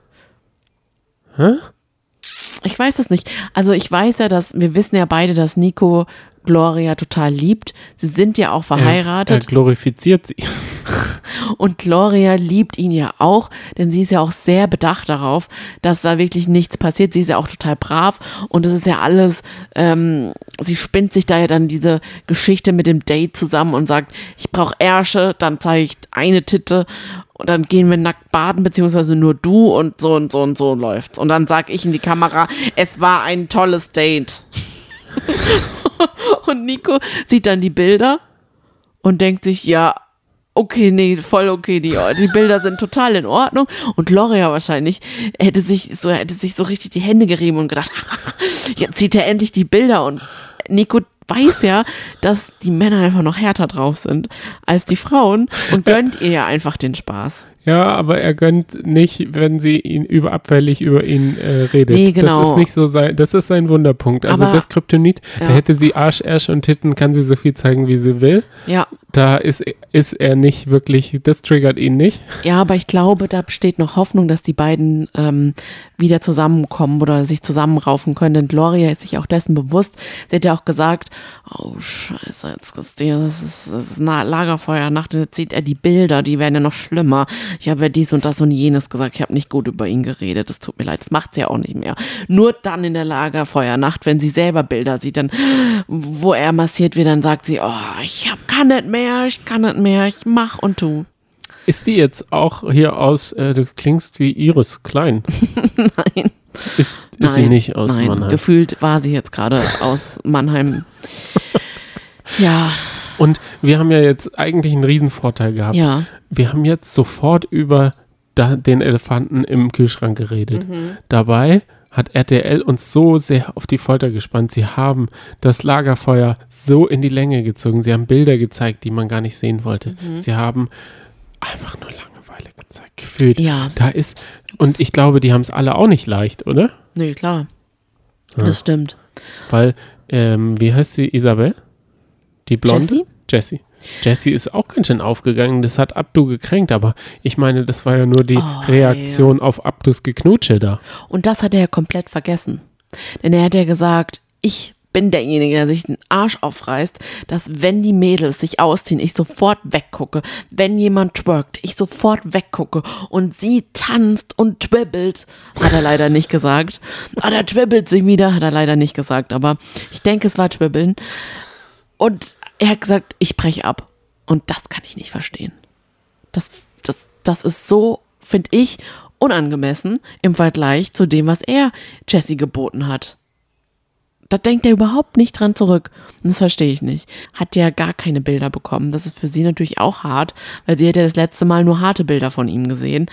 [SPEAKER 2] Hä?
[SPEAKER 1] Ich weiß es nicht. Also ich weiß ja, dass wir wissen ja beide, dass Nico Gloria total liebt. Sie sind ja auch
[SPEAKER 2] Er, er
[SPEAKER 1] verheiratet.
[SPEAKER 2] glorifiziert sie.
[SPEAKER 1] Und Gloria liebt ihn ja auch, denn sie ist ja auch sehr bedacht darauf, dass da wirklich nichts passiert. Sie ist ja auch total brav und es ist ja alles, ähm, sie spinnt sich da ja dann diese Geschichte mit dem Date zusammen und sagt, ich brauche Ärsche, dann zeige ich eine Titte und dann gehen wir nackt baden, beziehungsweise nur du und so und so und so läuft's. Und dann sag ich in die Kamera, es war ein tolles Date. und Nico sieht dann die Bilder und denkt sich, ja, okay, nee, voll okay, die, die Bilder sind total in Ordnung. Und Loria wahrscheinlich hätte sich so, hätte sich so richtig die Hände gerieben und gedacht, jetzt sieht er endlich die Bilder und Nico weiß ja, dass die Männer einfach noch härter drauf sind als die Frauen und gönnt ihr ja einfach den Spaß.
[SPEAKER 2] Ja, aber er gönnt nicht, wenn sie ihn über abfällig über ihn äh, redet.
[SPEAKER 1] Nee, genau.
[SPEAKER 2] Das ist nicht so sein, das ist sein Wunderpunkt. Also
[SPEAKER 1] Aber-
[SPEAKER 2] das Kryptonit, da
[SPEAKER 1] Ja.
[SPEAKER 2] hätte sie Arsch, Ärsche und Titten, kann sie so viel zeigen, wie sie will.
[SPEAKER 1] Ja,
[SPEAKER 2] Da ist, ist er nicht wirklich, das triggert ihn nicht.
[SPEAKER 1] Ja, aber ich glaube, da besteht noch Hoffnung, dass die beiden ähm, wieder zusammenkommen oder sich zusammenraufen können. Denn Gloria ist sich auch dessen bewusst. Sie hat ja auch gesagt, oh scheiße, jetzt Christine, das ist, das ist eine Lagerfeuernacht. Jetzt sieht er die Bilder, die werden ja noch schlimmer. Ich habe ja dies und das und jenes gesagt. Ich habe nicht gut über ihn geredet. Das tut mir leid. Das macht sie ja auch nicht mehr. Nur dann in der Lagerfeuernacht, wenn sie selber Bilder sieht, dann, wo er massiert wird, dann sagt sie, oh, ich hab, kann nicht mehr, ich kann nicht mehr, ich mach und tu.
[SPEAKER 2] Ist die jetzt auch hier aus, äh, du klingst wie Iris Klein.
[SPEAKER 1] Nein.
[SPEAKER 2] Ist, ist sie
[SPEAKER 1] Nein,
[SPEAKER 2] nicht aus
[SPEAKER 1] nein,
[SPEAKER 2] Mannheim?
[SPEAKER 1] Gefühlt war sie jetzt gerade aus Mannheim. Ja,
[SPEAKER 2] Und wir haben ja jetzt eigentlich einen Riesenvorteil gehabt.
[SPEAKER 1] ja.
[SPEAKER 2] Wir haben jetzt sofort über da, den Elefanten im Kühlschrank geredet. Dabei hat RTL uns so sehr auf die Folter gespannt. Sie haben das Lagerfeuer so in die Länge gezogen. Sie haben Bilder gezeigt, die man gar nicht sehen wollte. Sie haben einfach nur Langeweile gezeigt. Gefühlt.
[SPEAKER 1] Ja.
[SPEAKER 2] Da ist, und ich glaube, die haben es alle auch nicht leicht, oder?
[SPEAKER 1] Nee, klar.
[SPEAKER 2] Ja.
[SPEAKER 1] Das stimmt.
[SPEAKER 2] Weil, ähm, wie heißt sie? Isabel? Die Blonde?
[SPEAKER 1] Jessie?
[SPEAKER 2] Jessie. Jessie ist auch ganz schön aufgegangen. Das hat Abdu gekränkt, aber ich meine, das war ja nur die
[SPEAKER 1] Oh,
[SPEAKER 2] Reaktion auf Abdus Geknutsche da.
[SPEAKER 1] Und das hat er ja komplett vergessen. Denn er hat ja gesagt, ich bin derjenige, der sich den Arsch aufreißt, dass wenn die Mädels sich ausziehen, ich sofort weggucke. Wenn jemand twerkt, ich sofort weggucke. Und sie tanzt und twibbelt. Hat er leider nicht gesagt. Ah, da twibbelt sie wieder, hat er leider nicht gesagt. Aber ich denke, es war twibbeln. Und er hat gesagt, ich brech ab. Und das kann ich nicht verstehen. Das, das, das ist so, finde ich, unangemessen im Vergleich zu dem, was er Jesse geboten hat. Da denkt er überhaupt nicht dran zurück. Und das verstehe ich nicht. Hat ja gar keine Bilder bekommen. Das ist für sie natürlich auch hart, weil sie hat ja das letzte Mal nur harte Bilder von ihm gesehen.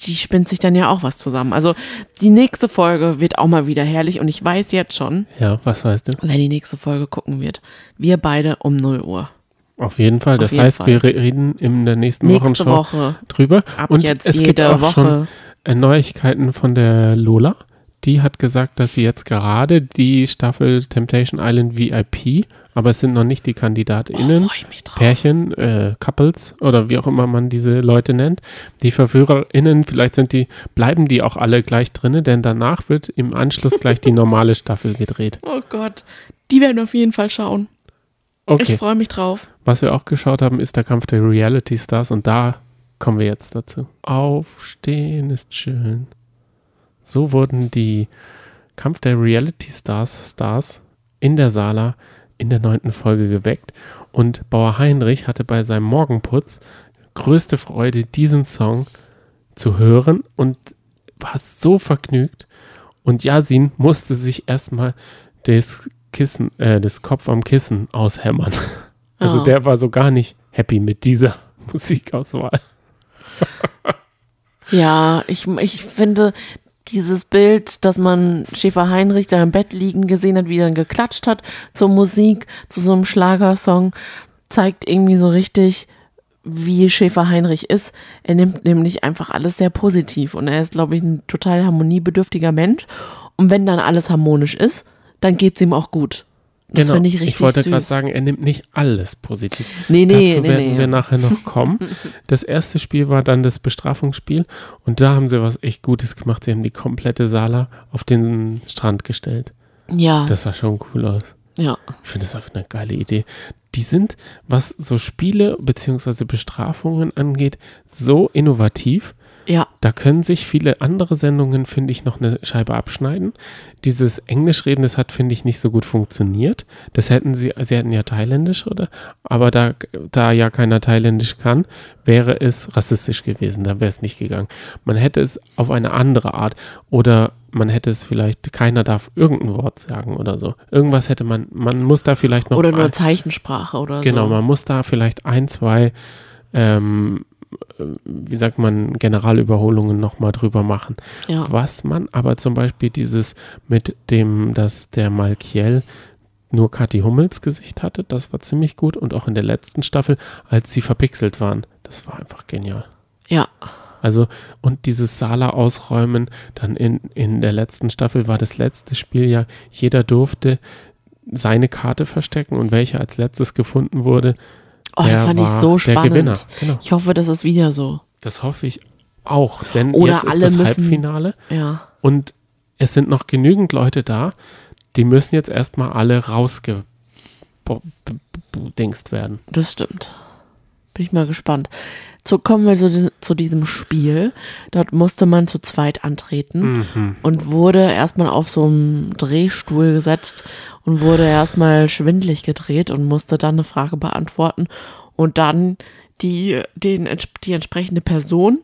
[SPEAKER 1] Die, spinnt sich dann ja auch was zusammen. Also die nächste Folge wird auch mal wieder herrlich und ich weiß jetzt schon,
[SPEAKER 2] Ja, was heißt du?
[SPEAKER 1] wer die nächste Folge gucken wird. Wir beide um 0 Uhr.
[SPEAKER 2] Auf jeden Fall. Das
[SPEAKER 1] jeden
[SPEAKER 2] heißt,
[SPEAKER 1] Fall.
[SPEAKER 2] wir re- reden in der nächsten
[SPEAKER 1] Nächste
[SPEAKER 2] Wochenshow
[SPEAKER 1] Woche.
[SPEAKER 2] drüber.
[SPEAKER 1] Ab
[SPEAKER 2] Und
[SPEAKER 1] jetzt
[SPEAKER 2] es
[SPEAKER 1] jede
[SPEAKER 2] gibt auch
[SPEAKER 1] Woche.
[SPEAKER 2] schon äh, Neuigkeiten von der Lola. die hat gesagt, dass sie jetzt gerade die Staffel Temptation Island VIP, aber es sind noch nicht die KandidatInnen,
[SPEAKER 1] Oh.
[SPEAKER 2] Pärchen, äh, Couples oder wie auch immer man diese Leute nennt. Die VerführerInnen, vielleicht sind die, bleiben die auch alle gleich drinne, denn danach wird im Anschluss gleich die normale Staffel gedreht.
[SPEAKER 1] Oh Gott. Die werden auf jeden Fall schauen.
[SPEAKER 2] Okay.
[SPEAKER 1] Ich freue mich drauf.
[SPEAKER 2] Was wir auch geschaut haben, ist der Kampf der Reality Stars und da kommen wir jetzt dazu. Aufstehen ist schön. So wurden die Kampf der Reality Stars Stars in der Sala in der neunten Folge geweckt und Bauer Heinrich hatte bei seinem Morgenputz größte Freude, diesen Song zu hören und war so vergnügt. Und Yasin musste sich erstmal das Kissen, äh, das Kopf am Kissen aushämmern. Also
[SPEAKER 1] Ah.
[SPEAKER 2] der war so gar nicht happy mit dieser Musikauswahl.
[SPEAKER 1] Ja, ich, ich finde dieses Bild, dass man Schäfer Heinrich da im Bett liegen gesehen hat, wie er dann geklatscht hat zur Musik, zu so einem Schlagersong, zeigt irgendwie so richtig, wie Schäfer Heinrich ist. Er nimmt nämlich einfach alles sehr positiv und er ist, glaube ich, ein total harmoniebedürftiger Mensch. Und wenn dann alles harmonisch ist, dann geht es ihm auch gut. Das finde ich richtig
[SPEAKER 2] Genau. wollte gerade sagen, er nimmt nicht alles positiv.
[SPEAKER 1] nee, nee,
[SPEAKER 2] Dazu
[SPEAKER 1] nee,
[SPEAKER 2] werden
[SPEAKER 1] nee.
[SPEAKER 2] wir nachher noch kommen. Das erste Spiel war dann das Bestrafungsspiel und da haben sie was echt Gutes gemacht. Sie haben die komplette Sala auf den Strand gestellt.
[SPEAKER 1] ja,
[SPEAKER 2] Das sah schon cool aus.
[SPEAKER 1] ja.
[SPEAKER 2] Ich finde das einfach eine geile Idee. Die sind, was so Spiele bzw. Bestrafungen angeht, so innovativ.
[SPEAKER 1] Ja,
[SPEAKER 2] Da können sich viele andere Sendungen, finde ich, noch eine Scheibe abschneiden. Dieses Englischreden, das hat, finde ich, nicht so gut funktioniert. Das hätten sie, sie hätten ja Thailändisch, oder? Aber da, da ja keiner Thailändisch kann, wäre es rassistisch gewesen. Da wäre es nicht gegangen. Man hätte es auf eine andere Art oder man hätte es vielleicht, keiner darf irgendein Wort sagen oder so. Irgendwas hätte man, man muss da vielleicht noch
[SPEAKER 1] oder nur
[SPEAKER 2] ein-
[SPEAKER 1] Zeichensprache oder
[SPEAKER 2] Genau,
[SPEAKER 1] so.
[SPEAKER 2] man muss da vielleicht ein, zwei, ähm, äh, wie sagt man, Generalüberholungen nochmal drüber machen.
[SPEAKER 1] Ja.
[SPEAKER 2] Was man aber zum Beispiel dieses mit dem, dass der Malkiel nur Kathi Hummels Gesicht hatte, das war ziemlich gut und auch in der letzten Staffel, als sie verpixelt waren, das war einfach genial.
[SPEAKER 1] ja.
[SPEAKER 2] Also, und dieses Sala ausräumen, dann in, in der letzten Staffel war das letzte Spiel ja, jeder durfte seine Karte verstecken und welche als letztes gefunden wurde,
[SPEAKER 1] Oh,
[SPEAKER 2] der
[SPEAKER 1] das fand ich so
[SPEAKER 2] der
[SPEAKER 1] spannend.
[SPEAKER 2] Gewinner. Genau.
[SPEAKER 1] Ich hoffe, das ist wieder so.
[SPEAKER 2] Das hoffe ich auch, denn
[SPEAKER 1] Oder
[SPEAKER 2] jetzt ist
[SPEAKER 1] alle
[SPEAKER 2] das
[SPEAKER 1] müssen-
[SPEAKER 2] Halbfinale
[SPEAKER 1] Ja.
[SPEAKER 2] und es sind noch genügend Leute da, die müssen jetzt erstmal alle rausgedingst werden.
[SPEAKER 1] Das stimmt. Bin ich mal gespannt. So kommen wir zu, zu diesem Spiel. Dort musste man zu zweit antreten
[SPEAKER 2] Mhm.
[SPEAKER 1] und wurde erstmal auf so einem Drehstuhl gesetzt und wurde erstmal schwindlig gedreht und musste dann eine Frage beantworten und dann die, den, die entsprechende Person,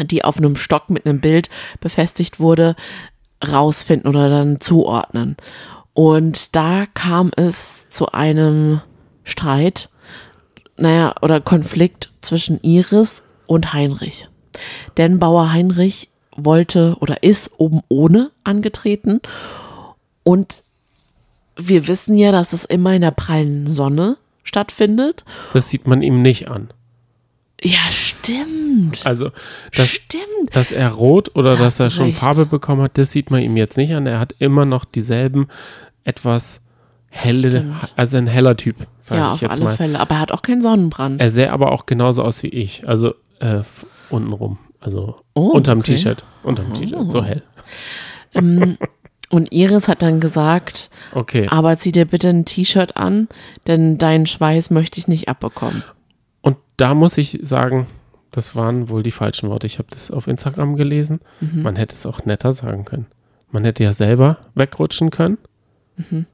[SPEAKER 1] die auf einem Stock mit einem Bild befestigt wurde, rausfinden oder dann zuordnen. Und da kam es zu einem Streit, naja, oder Konflikt zwischen Iris und Heinrich. Denn Bauer Heinrich wollte oder ist oben ohne angetreten. Und wir wissen ja, dass es immer in der prallen Sonne stattfindet.
[SPEAKER 2] Das sieht man ihm nicht an.
[SPEAKER 1] Ja, stimmt.
[SPEAKER 2] Also, dass,
[SPEAKER 1] stimmt.
[SPEAKER 2] dass er rot oder
[SPEAKER 1] Da
[SPEAKER 2] dass er schon
[SPEAKER 1] recht.
[SPEAKER 2] Farbe bekommen hat, das sieht man ihm jetzt nicht an. Er hat immer noch dieselben etwas helle, also ein heller Typ, sage
[SPEAKER 1] Ja,
[SPEAKER 2] ich
[SPEAKER 1] auf
[SPEAKER 2] jetzt
[SPEAKER 1] alle
[SPEAKER 2] mal.
[SPEAKER 1] Fälle. Aber er hat auch keinen Sonnenbrand.
[SPEAKER 2] Er sähe aber auch genauso aus wie ich, also äh, untenrum, also
[SPEAKER 1] Oh,
[SPEAKER 2] unterm
[SPEAKER 1] okay.
[SPEAKER 2] T-Shirt, unterm T-Shirt, so hell.
[SPEAKER 1] Ähm, und Iris hat dann gesagt,
[SPEAKER 2] Okay.
[SPEAKER 1] aber zieh dir bitte ein T-Shirt an, denn deinen Schweiß möchte ich nicht abbekommen.
[SPEAKER 2] Und da muss ich sagen, das waren wohl die falschen Worte. Ich habe das auf Instagram gelesen.
[SPEAKER 1] Mhm.
[SPEAKER 2] Man hätte es auch netter sagen können. Man hätte ja selber wegrutschen können
[SPEAKER 1] Mhm.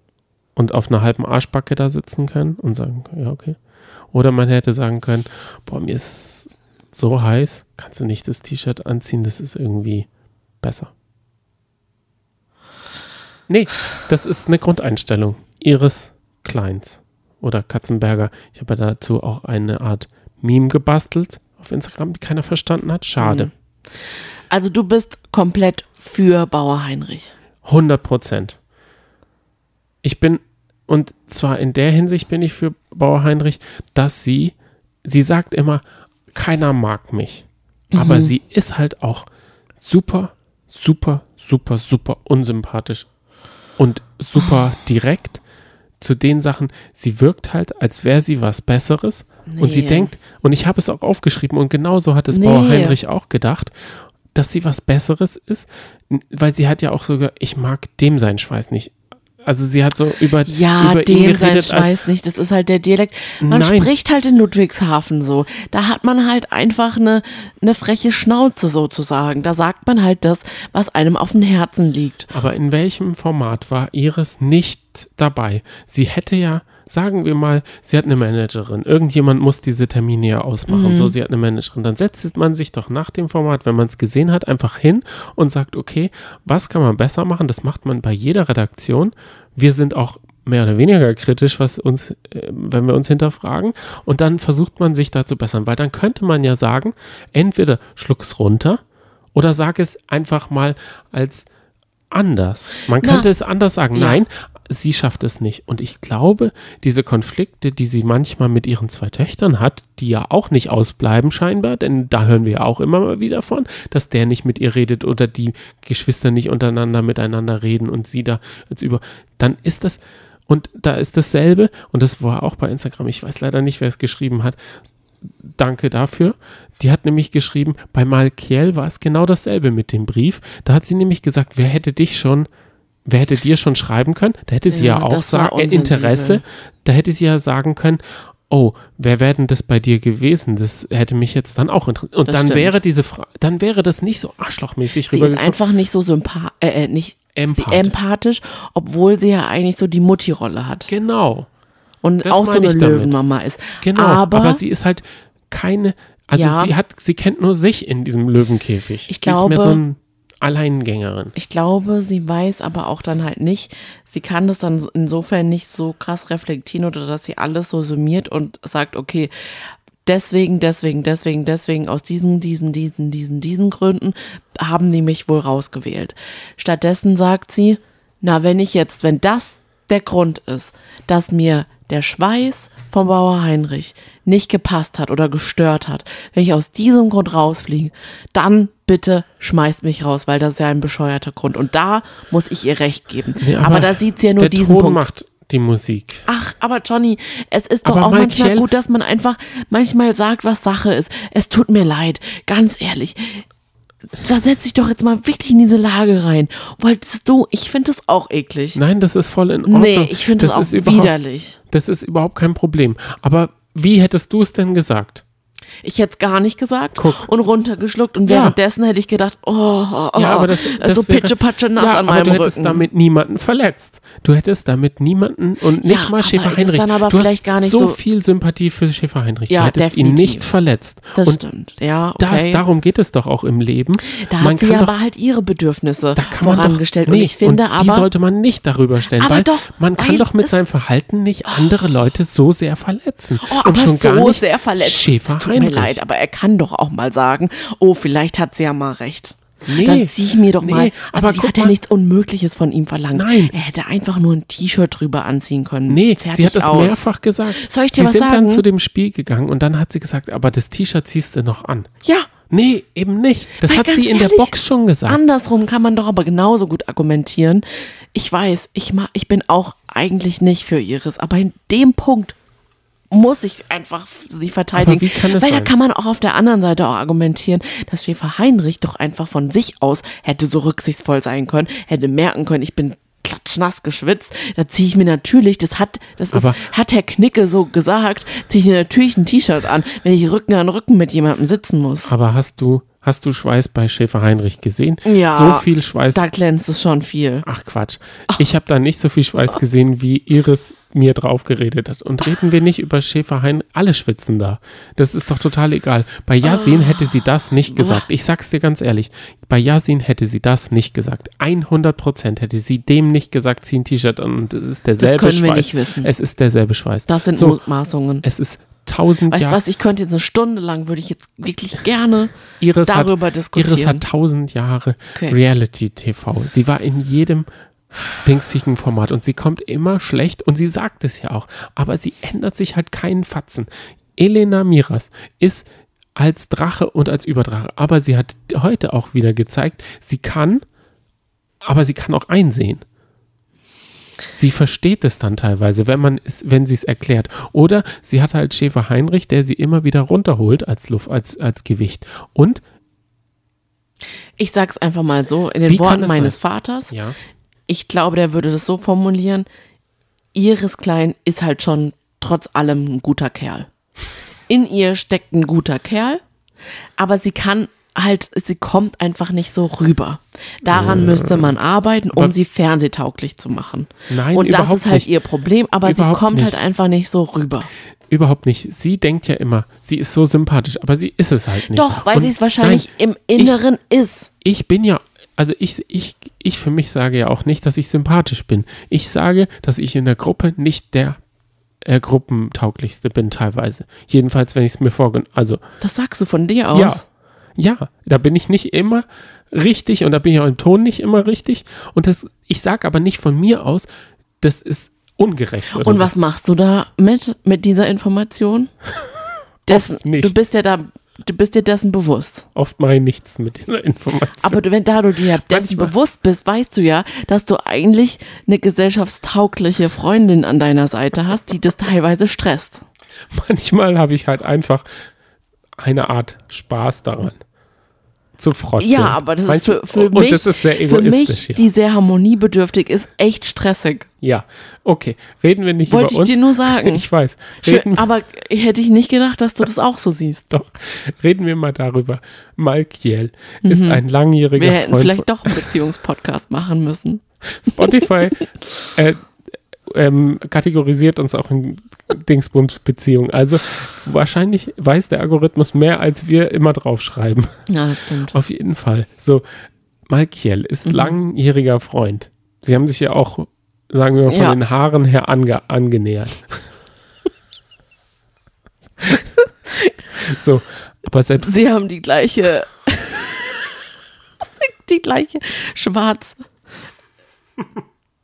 [SPEAKER 2] Und auf einer halben Arschbacke da sitzen können und sagen, ja, okay. Oder man hätte sagen können, boah, mir ist so heiß, kannst du nicht das T-Shirt anziehen, das ist irgendwie besser. Nee, das ist eine Grundeinstellung. Iris Kleins oder Katzenberger. Ich habe ja dazu auch eine Art Meme gebastelt auf Instagram, die keiner verstanden hat. Schade.
[SPEAKER 1] Mhm. Also du bist komplett für Bauer Heinrich.
[SPEAKER 2] 100 Prozent. Ich bin, und zwar in der Hinsicht bin ich für Bauer Heinrich, dass sie, sie sagt immer, keiner mag mich. Aber sie ist halt auch super, super, super, super unsympathisch und super direkt zu den Sachen. Sie wirkt halt, als wäre sie was Besseres. Und sie
[SPEAKER 1] Nee.
[SPEAKER 2] denkt, und ich habe es auch aufgeschrieben, und genauso hat es
[SPEAKER 1] Nee.
[SPEAKER 2] Bauer Heinrich auch gedacht, dass sie was Besseres ist, weil sie hat ja auch sogar, ich mag dem seinen Schweiß nicht. Also sie hat so über,
[SPEAKER 1] Ja,
[SPEAKER 2] über ihn
[SPEAKER 1] dem sein
[SPEAKER 2] geredet. als-
[SPEAKER 1] Schweiß nicht. Das ist halt der Dialekt. Man
[SPEAKER 2] Nein.
[SPEAKER 1] spricht halt in Ludwigshafen so. Da hat man halt einfach eine, eine freche Schnauze sozusagen. Da sagt man halt das, was einem auf dem Herzen liegt.
[SPEAKER 2] Aber in welchem Format war Iris nicht dabei? Sie hätte ja, sagen wir mal, sie hat eine Managerin. Irgendjemand muss diese Termine ja ausmachen. So, sie hat eine Managerin. Dann setzt man sich doch nach dem Format, wenn man es gesehen hat, einfach hin und sagt, okay, was kann man besser machen? Das macht man bei jeder Redaktion. Wir sind auch mehr oder weniger kritisch, was uns, äh, wenn wir uns hinterfragen. Und dann versucht man sich da zu bessern, weil dann könnte man ja sagen, entweder schluck's runter oder sag es einfach mal als anders. Man
[SPEAKER 1] Na,
[SPEAKER 2] könnte es anders sagen.
[SPEAKER 1] ja.
[SPEAKER 2] Nein, sie schafft es nicht. Und ich glaube, diese Konflikte, die sie manchmal mit ihren zwei Töchtern hat, die ja auch nicht ausbleiben scheinbar, denn da hören wir ja auch immer mal wieder von, dass der nicht mit ihr redet oder die Geschwister nicht untereinander miteinander reden und sie da jetzt über, dann ist das, und da ist dasselbe, und das war auch bei Instagram, ich weiß leider nicht, wer es geschrieben hat, danke dafür. Die hat nämlich geschrieben, bei Malkiel war es genau dasselbe mit dem Brief. Da hat sie nämlich gesagt, wer hätte dich schon, wer hätte dir schon schreiben können? Da hätte sie ja,
[SPEAKER 1] Ja,
[SPEAKER 2] auch sagen, äh, Interesse. Da hätte sie ja sagen können, oh, wer wäre denn das bei dir gewesen? Das hätte mich jetzt dann auch interessiert. Und
[SPEAKER 1] Das
[SPEAKER 2] dann
[SPEAKER 1] stimmt.
[SPEAKER 2] wäre diese Frage, dann wäre das nicht so arschlochmäßig
[SPEAKER 1] Sie ist einfach nicht so sympath äh, äh, nicht sie
[SPEAKER 2] Empath.
[SPEAKER 1] empathisch, obwohl sie ja eigentlich so die Mutti-Rolle hat.
[SPEAKER 2] Genau.
[SPEAKER 1] Und
[SPEAKER 2] das
[SPEAKER 1] auch so eine. Löwenmama ist.
[SPEAKER 2] Genau,
[SPEAKER 1] aber,
[SPEAKER 2] aber, sie ist halt keine, also
[SPEAKER 1] Ja.
[SPEAKER 2] sie hat, sie kennt nur sich in diesem Löwenkäfig.
[SPEAKER 1] Ich
[SPEAKER 2] sie ist mehr
[SPEAKER 1] glaube-
[SPEAKER 2] so ein Alleingängerin.
[SPEAKER 1] Ich glaube, sie weiß aber auch dann halt nicht, sie kann das dann insofern nicht so krass reflektieren oder dass sie alles so summiert und sagt, okay, deswegen, deswegen, deswegen, deswegen, aus diesen, diesen, diesen, diesen, diesen Gründen haben die mich wohl rausgewählt. Stattdessen sagt sie, na, wenn ich jetzt, wenn das der Grund ist, dass mir der Schweiß vom Bauer Heinrich nicht gepasst hat oder gestört hat, wenn ich aus diesem Grund rausfliege, dann bitte schmeißt mich raus, weil das ist ja ein bescheuerter Grund. Und da muss ich ihr recht geben.
[SPEAKER 2] Nee,
[SPEAKER 1] aber, da sieht sie ja nur
[SPEAKER 2] der
[SPEAKER 1] diesen
[SPEAKER 2] Ton
[SPEAKER 1] Punkt.
[SPEAKER 2] macht die Musik.
[SPEAKER 1] Ach, aber Johnny, es ist doch
[SPEAKER 2] Aber
[SPEAKER 1] auch manchmal
[SPEAKER 2] Michael-
[SPEAKER 1] gut, dass man einfach manchmal sagt, was Sache ist. Es tut mir leid, ganz ehrlich. Versetz dich doch jetzt mal wirklich in diese Lage rein. Wolltest du, ich finde das auch eklig.
[SPEAKER 2] Nein, das ist voll in Ordnung.
[SPEAKER 1] nee, ich finde das,
[SPEAKER 2] ist
[SPEAKER 1] auch widerlich.
[SPEAKER 2] Das ist überhaupt kein Problem. Aber wie hättest du es denn gesagt?
[SPEAKER 1] Ich hätte es gar nicht gesagt
[SPEAKER 2] Guck.
[SPEAKER 1] und runtergeschluckt und
[SPEAKER 2] Ja.
[SPEAKER 1] währenddessen hätte ich gedacht, oh, oh, oh
[SPEAKER 2] Ja, aber das, das
[SPEAKER 1] so pitschepatsche nass
[SPEAKER 2] ja,
[SPEAKER 1] an
[SPEAKER 2] aber
[SPEAKER 1] meinem
[SPEAKER 2] du hättest
[SPEAKER 1] Rücken.
[SPEAKER 2] damit niemanden verletzt. Du hättest damit niemanden und nicht
[SPEAKER 1] Ja,
[SPEAKER 2] mal
[SPEAKER 1] aber
[SPEAKER 2] Schäfer
[SPEAKER 1] ist es
[SPEAKER 2] Heinrich.
[SPEAKER 1] dann aber
[SPEAKER 2] du
[SPEAKER 1] vielleicht
[SPEAKER 2] hast
[SPEAKER 1] gar nicht
[SPEAKER 2] so
[SPEAKER 1] so-
[SPEAKER 2] viel Sympathie für Schäfer Heinrich.
[SPEAKER 1] Ja,
[SPEAKER 2] du hättest ihn
[SPEAKER 1] definitiv.
[SPEAKER 2] nicht verletzt.
[SPEAKER 1] das
[SPEAKER 2] und
[SPEAKER 1] stimmt, ja,
[SPEAKER 2] das,
[SPEAKER 1] okay.
[SPEAKER 2] darum geht es doch auch im Leben.
[SPEAKER 1] da
[SPEAKER 2] Man
[SPEAKER 1] hat sie
[SPEAKER 2] kann
[SPEAKER 1] aber
[SPEAKER 2] doch,
[SPEAKER 1] halt ihre Bedürfnisse
[SPEAKER 2] da kann man
[SPEAKER 1] vorangestellt
[SPEAKER 2] doch, nee,
[SPEAKER 1] und ich finde
[SPEAKER 2] und
[SPEAKER 1] aber
[SPEAKER 2] die sollte man nicht darüber stellen,
[SPEAKER 1] Aber
[SPEAKER 2] weil
[SPEAKER 1] doch,
[SPEAKER 2] man kann doch mit seinem Verhalten nicht andere Leute so sehr verletzen.
[SPEAKER 1] Oh,
[SPEAKER 2] und
[SPEAKER 1] aber
[SPEAKER 2] schon
[SPEAKER 1] so
[SPEAKER 2] gar nicht
[SPEAKER 1] sehr verletzt.
[SPEAKER 2] Schäfer
[SPEAKER 1] es tut
[SPEAKER 2] Heinrich.
[SPEAKER 1] Mir leid, aber er kann doch auch mal sagen, oh, vielleicht hat sie ja mal recht.
[SPEAKER 2] Nee,
[SPEAKER 1] Dann zieh ich mir doch
[SPEAKER 2] nee,
[SPEAKER 1] mal. Also
[SPEAKER 2] aber
[SPEAKER 1] sie hat ja
[SPEAKER 2] mal-
[SPEAKER 1] nichts Unmögliches von ihm verlangt.
[SPEAKER 2] Nein.
[SPEAKER 1] Er hätte einfach nur ein T-Shirt drüber anziehen können.
[SPEAKER 2] Nee,
[SPEAKER 1] Fertig
[SPEAKER 2] sie hat das
[SPEAKER 1] aus.
[SPEAKER 2] mehrfach gesagt.
[SPEAKER 1] Soll ich dir
[SPEAKER 2] sie
[SPEAKER 1] was
[SPEAKER 2] sind dann
[SPEAKER 1] sagen?
[SPEAKER 2] zu dem Spiel gegangen und dann hat sie gesagt, aber das T-Shirt ziehst du noch an.
[SPEAKER 1] Ja.
[SPEAKER 2] Nee, eben nicht. Das
[SPEAKER 1] Weil
[SPEAKER 2] hat sie in der
[SPEAKER 1] ehrlich,
[SPEAKER 2] Box schon gesagt.
[SPEAKER 1] Andersrum kann man doch aber genauso gut argumentieren. Ich weiß, ich, ma, ich bin auch eigentlich nicht für Iris, aber in dem Punkt muss ich einfach sie verteidigen. Weil da
[SPEAKER 2] sein?
[SPEAKER 1] kann man auch auf der anderen Seite auch argumentieren, dass Schäfer Heinrich doch einfach von sich aus hätte so rücksichtsvoll sein können, hätte merken können, ich bin klatschnass geschwitzt, da ziehe ich mir natürlich, das hat, das ist,
[SPEAKER 2] Aber-
[SPEAKER 1] hat Herr Knicke so gesagt, ziehe ich mir natürlich ein T-Shirt an, wenn ich Rücken an Rücken mit jemandem sitzen muss.
[SPEAKER 2] Aber hast du, hast du Schweiß bei Schäfer Heinrich gesehen?
[SPEAKER 1] Ja,
[SPEAKER 2] So viel Schweiß.
[SPEAKER 1] Da glänzt es schon viel.
[SPEAKER 2] Ach Quatsch. Ich habe da nicht so viel Schweiß gesehen, wie Iris mir drauf geredet hat. Und reden wir nicht über Schäfer Heinrich. Alle schwitzen da. Das ist doch total egal. Bei Yasin hätte sie das nicht gesagt. Ich sag's dir ganz ehrlich. Bei Yasin hätte sie das nicht gesagt. 100 Prozent hätte sie dem nicht gesagt, zieh ein T-Shirt an und es ist derselbe
[SPEAKER 1] können wir
[SPEAKER 2] Schweiß.
[SPEAKER 1] nicht wissen.
[SPEAKER 2] Es ist derselbe Schweiß.
[SPEAKER 1] Das sind
[SPEAKER 2] so,
[SPEAKER 1] Mutmaßungen.
[SPEAKER 2] es ist tausend
[SPEAKER 1] Weißt du
[SPEAKER 2] Jahre.
[SPEAKER 1] was, ich könnte jetzt eine Stunde lang, würde ich jetzt wirklich gerne
[SPEAKER 2] Iris
[SPEAKER 1] darüber
[SPEAKER 2] hat,
[SPEAKER 1] diskutieren.
[SPEAKER 2] Iris hat tausend Jahre
[SPEAKER 1] Okay.
[SPEAKER 2] Reality-TV. Sie war in jedem dingsigen Format und sie kommt immer schlecht und sie sagt es ja auch, aber sie ändert sich halt keinen Fatzen. Elena Miras ist als Drache und als Überdrache, aber sie hat heute auch wieder gezeigt, sie kann aber sie kann auch einsehen. Sie versteht es dann teilweise, wenn man es, wenn sie es erklärt. Oder sie hat halt Schäfer Heinrich, der sie immer wieder runterholt als Luft, als, als Gewicht. Und
[SPEAKER 1] Ich sag's einfach mal so, in den Worten meines
[SPEAKER 2] sein?
[SPEAKER 1] Vaters.
[SPEAKER 2] ja,
[SPEAKER 1] Ich glaube, der würde das so formulieren. Iris Klein ist halt schon trotz allem ein guter Kerl. In ihr steckt ein guter Kerl, aber sie kann halt, sie kommt einfach nicht so rüber. Daran müsste man arbeiten, um
[SPEAKER 2] aber-
[SPEAKER 1] sie fernsehtauglich zu machen.
[SPEAKER 2] Nein,
[SPEAKER 1] Und das ist halt
[SPEAKER 2] nicht.
[SPEAKER 1] ihr Problem, aber sie
[SPEAKER 2] Überhaupt
[SPEAKER 1] kommt
[SPEAKER 2] nicht.
[SPEAKER 1] halt einfach nicht so rüber.
[SPEAKER 2] überhaupt nicht. Sie denkt ja immer, sie ist so sympathisch, aber sie ist es halt nicht.
[SPEAKER 1] Doch, weil sie es wahrscheinlich
[SPEAKER 2] nein,
[SPEAKER 1] im Inneren ist.
[SPEAKER 2] ich bin ja, also ich, ich, ich für mich sage ja auch nicht, dass ich sympathisch bin. Ich sage, dass ich in der Gruppe nicht der äh, Gruppentauglichste bin teilweise. Jedenfalls, wenn ich es mir vorgenommen, also
[SPEAKER 1] Das sagst du von dir aus.
[SPEAKER 2] ja, ja, da bin ich nicht immer richtig und da bin ich auch im Ton nicht immer richtig. Und das, ich sage aber nicht von mir aus, das ist ungerecht.
[SPEAKER 1] Und
[SPEAKER 2] so.
[SPEAKER 1] was machst du da mit, mit dieser Information? Dessen, du bist ja da, du bist dir dessen bewusst.
[SPEAKER 2] Oft mache ich nichts mit dieser Information.
[SPEAKER 1] Aber wenn da du dir dessen
[SPEAKER 2] Manchmal.
[SPEAKER 1] bewusst bist, weißt du ja, dass du eigentlich eine gesellschaftstaugliche Freundin an deiner Seite hast, die das teilweise stresst.
[SPEAKER 2] manchmal habe ich halt einfach eine Art Spaß daran. Zu frotzen.
[SPEAKER 1] Ja, aber das ist
[SPEAKER 2] Manchmal-
[SPEAKER 1] für, für
[SPEAKER 2] und
[SPEAKER 1] mich,
[SPEAKER 2] das ist sehr
[SPEAKER 1] für
[SPEAKER 2] egoistisch.
[SPEAKER 1] mich,
[SPEAKER 2] ja.
[SPEAKER 1] die sehr harmoniebedürftig ist, echt stressig.
[SPEAKER 2] ja, okay. Reden wir nicht
[SPEAKER 1] Wollte
[SPEAKER 2] über
[SPEAKER 1] ich
[SPEAKER 2] uns.
[SPEAKER 1] dir nur sagen.
[SPEAKER 2] Ich weiß. Reden,
[SPEAKER 1] Schön, aber hätte ich nicht gedacht, dass du das auch so siehst.
[SPEAKER 2] doch, reden wir mal darüber. Malkiel ist ein langjähriger
[SPEAKER 1] Mhm. Wir hätten
[SPEAKER 2] Freund
[SPEAKER 1] vielleicht doch einen Beziehungspodcast machen müssen.
[SPEAKER 2] Spotify äh, ähm, kategorisiert uns auch in Dingsbums-Beziehung. Also wahrscheinlich weiß der Algorithmus mehr, als wir immer draufschreiben.
[SPEAKER 1] Ja, das stimmt.
[SPEAKER 2] Auf jeden Fall. So, Malkiel ist
[SPEAKER 1] Mhm.
[SPEAKER 2] langjähriger Freund. Sie haben sich ja auch, sagen wir mal, von
[SPEAKER 1] Ja.
[SPEAKER 2] den Haaren her ange angenähert. so, aber selbst
[SPEAKER 1] Sie haben die gleiche, die gleiche schwarz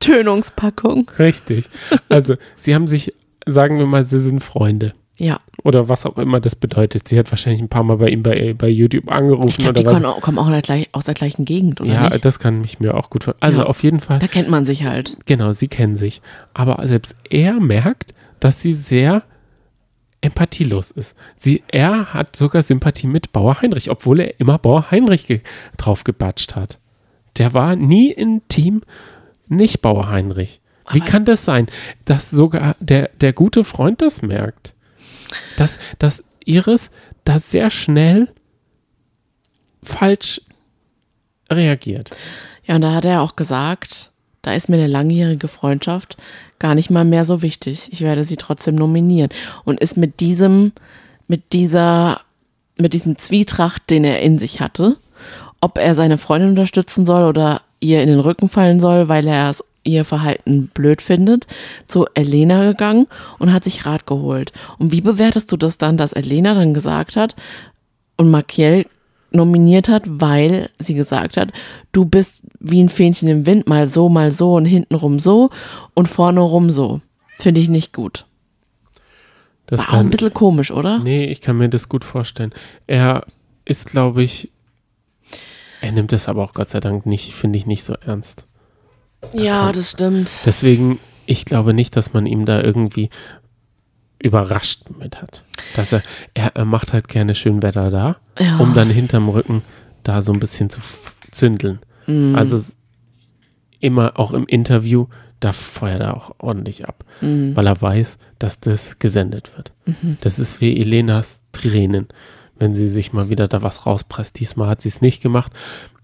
[SPEAKER 1] Tönungspackung.
[SPEAKER 2] richtig. Also, sie haben sich, sagen wir mal, sie sind Freunde.
[SPEAKER 1] Ja,
[SPEAKER 2] Oder was auch immer das bedeutet. Sie hat wahrscheinlich ein paar Mal bei ihm bei, bei YouTube angerufen
[SPEAKER 1] ich glaube, die kommen auch, kommen auch aus der gleichen Gegend, oder
[SPEAKER 2] Ja,
[SPEAKER 1] nicht?
[SPEAKER 2] das kann ich mir auch gut vorstellen. Also
[SPEAKER 1] Ja.
[SPEAKER 2] auf jeden Fall,
[SPEAKER 1] Da kennt man sich halt.
[SPEAKER 2] genau, sie kennen sich. Aber selbst er merkt, dass sie sehr empathielos ist. Sie, er hat sogar Sympathie mit Bauer Heinrich, obwohl er immer Bauer Heinrich ge drauf gebatscht hat. Der war nie im Team nicht Bauer Heinrich. Wie
[SPEAKER 1] Aber-
[SPEAKER 2] kann das sein, dass sogar der, der gute Freund das merkt? Dass, dass Iris da sehr schnell falsch reagiert.
[SPEAKER 1] Ja, und da hat er auch gesagt, da ist mir eine langjährige Freundschaft gar nicht mal mehr so wichtig. Ich werde sie trotzdem nominieren. Und ist mit diesem, mit dieser, mit diesem Zwietracht, den er in sich hatte, ob er seine Freundin unterstützen soll oder ihr in den Rücken fallen soll, weil er es ihr Verhalten blöd findet, zu Elena gegangen und hat sich Rat geholt. Und wie bewertest du das dann, dass Elena dann gesagt hat und Markiel nominiert hat, weil sie gesagt hat, du bist wie ein Fähnchen im Wind, mal so, mal so und hintenrum so und vorne rum so. Finde ich nicht gut.
[SPEAKER 2] Das
[SPEAKER 1] War auch ein bisschen komisch, oder?
[SPEAKER 2] Nee, ich kann mir das gut vorstellen. Er ist, glaube ich, er nimmt es aber auch Gott sei Dank nicht, finde ich, nicht so ernst.
[SPEAKER 1] Ja, das stimmt.
[SPEAKER 2] Deswegen, ich glaube nicht, dass man ihm da irgendwie überrascht mit hat. Dass er, er, er macht halt gerne schön Wetter da,
[SPEAKER 1] Ja.
[SPEAKER 2] um dann hinterm Rücken da so ein bisschen zu zündeln.
[SPEAKER 1] Mhm.
[SPEAKER 2] Also immer auch im Interview, da feuert er auch ordentlich ab,
[SPEAKER 1] Mhm.
[SPEAKER 2] weil er weiß, dass das gesendet wird. Das ist wie Elenas Tränen, wenn sie sich mal wieder da was rauspresst. Diesmal hat sie es nicht gemacht.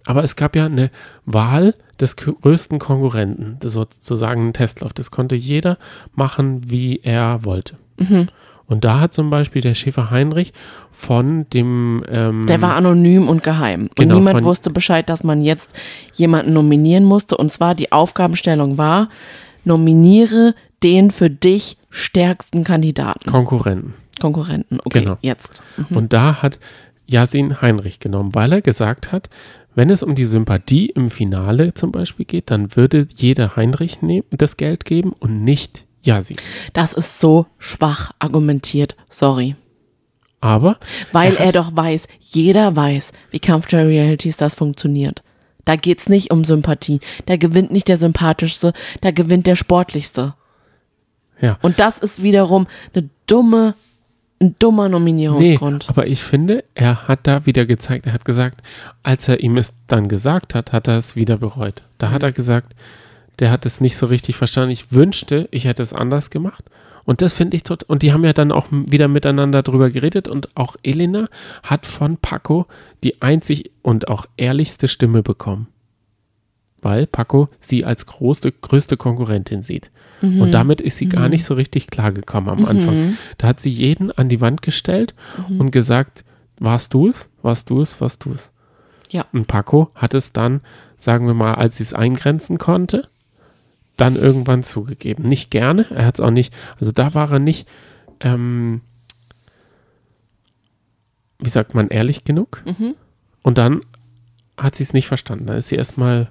[SPEAKER 2] Aber es gab ja eine Wahl des größten Konkurrenten, das sozusagen ein Testlauf. Das konnte jeder machen, wie er wollte.
[SPEAKER 1] Mhm.
[SPEAKER 2] Und da hat zum Beispiel der Schäfer Heinrich von dem ähm,
[SPEAKER 1] Der war anonym und geheim.
[SPEAKER 2] Genau,
[SPEAKER 1] und niemand wusste Bescheid, dass man jetzt jemanden nominieren musste. Und zwar die Aufgabenstellung war, nominiere den für dich stärksten Kandidaten.
[SPEAKER 2] Konkurrenten.
[SPEAKER 1] Konkurrenten. Okay,
[SPEAKER 2] Genau.
[SPEAKER 1] jetzt.
[SPEAKER 2] Und da hat Yasin Heinrich genommen, weil er gesagt hat, wenn es um die Sympathie im Finale zum Beispiel geht, dann würde jeder Heinrich das Geld geben und nicht Yasin.
[SPEAKER 1] Das ist so schwach argumentiert. Sorry.
[SPEAKER 2] Aber
[SPEAKER 1] Weil
[SPEAKER 2] Er
[SPEAKER 1] er doch weiß, jeder weiß, wie Kampf der Realities das funktioniert. Da geht's nicht um Sympathie. Da gewinnt nicht der sympathischste, da gewinnt der sportlichste.
[SPEAKER 2] Ja.
[SPEAKER 1] Und das ist wiederum eine dumme, ein dummer
[SPEAKER 2] Nee,
[SPEAKER 1] Nominierungsgrund.
[SPEAKER 2] aber ich finde, er hat da wieder gezeigt, er hat gesagt, als er ihm es dann gesagt hat, hat er es wieder bereut. Da
[SPEAKER 1] Mhm.
[SPEAKER 2] hat er gesagt, der hat es nicht so richtig verstanden. Ich wünschte, ich hätte es anders gemacht. Und das finde ich tot. Und die haben ja dann auch wieder miteinander drüber geredet. Und auch Elena hat von Paco die einzig und auch ehrlichste Stimme bekommen. Weil Paco sie als größte, größte Konkurrentin sieht.
[SPEAKER 1] Mhm.
[SPEAKER 2] Und damit ist sie gar nicht so richtig klargekommen am Anfang. Da hat sie jeden an die Wand gestellt
[SPEAKER 1] Mhm.
[SPEAKER 2] und gesagt, warst du es, warst du es, warst du es.
[SPEAKER 1] Ja.
[SPEAKER 2] Und Paco hat es dann, sagen wir mal, als sie es eingrenzen konnte, dann irgendwann zugegeben. Nicht gerne, er hat es auch nicht, also da war er nicht, ähm, wie sagt man, ehrlich genug.
[SPEAKER 1] Mhm.
[SPEAKER 2] Und dann hat sie es nicht verstanden. Da ist sie erstmal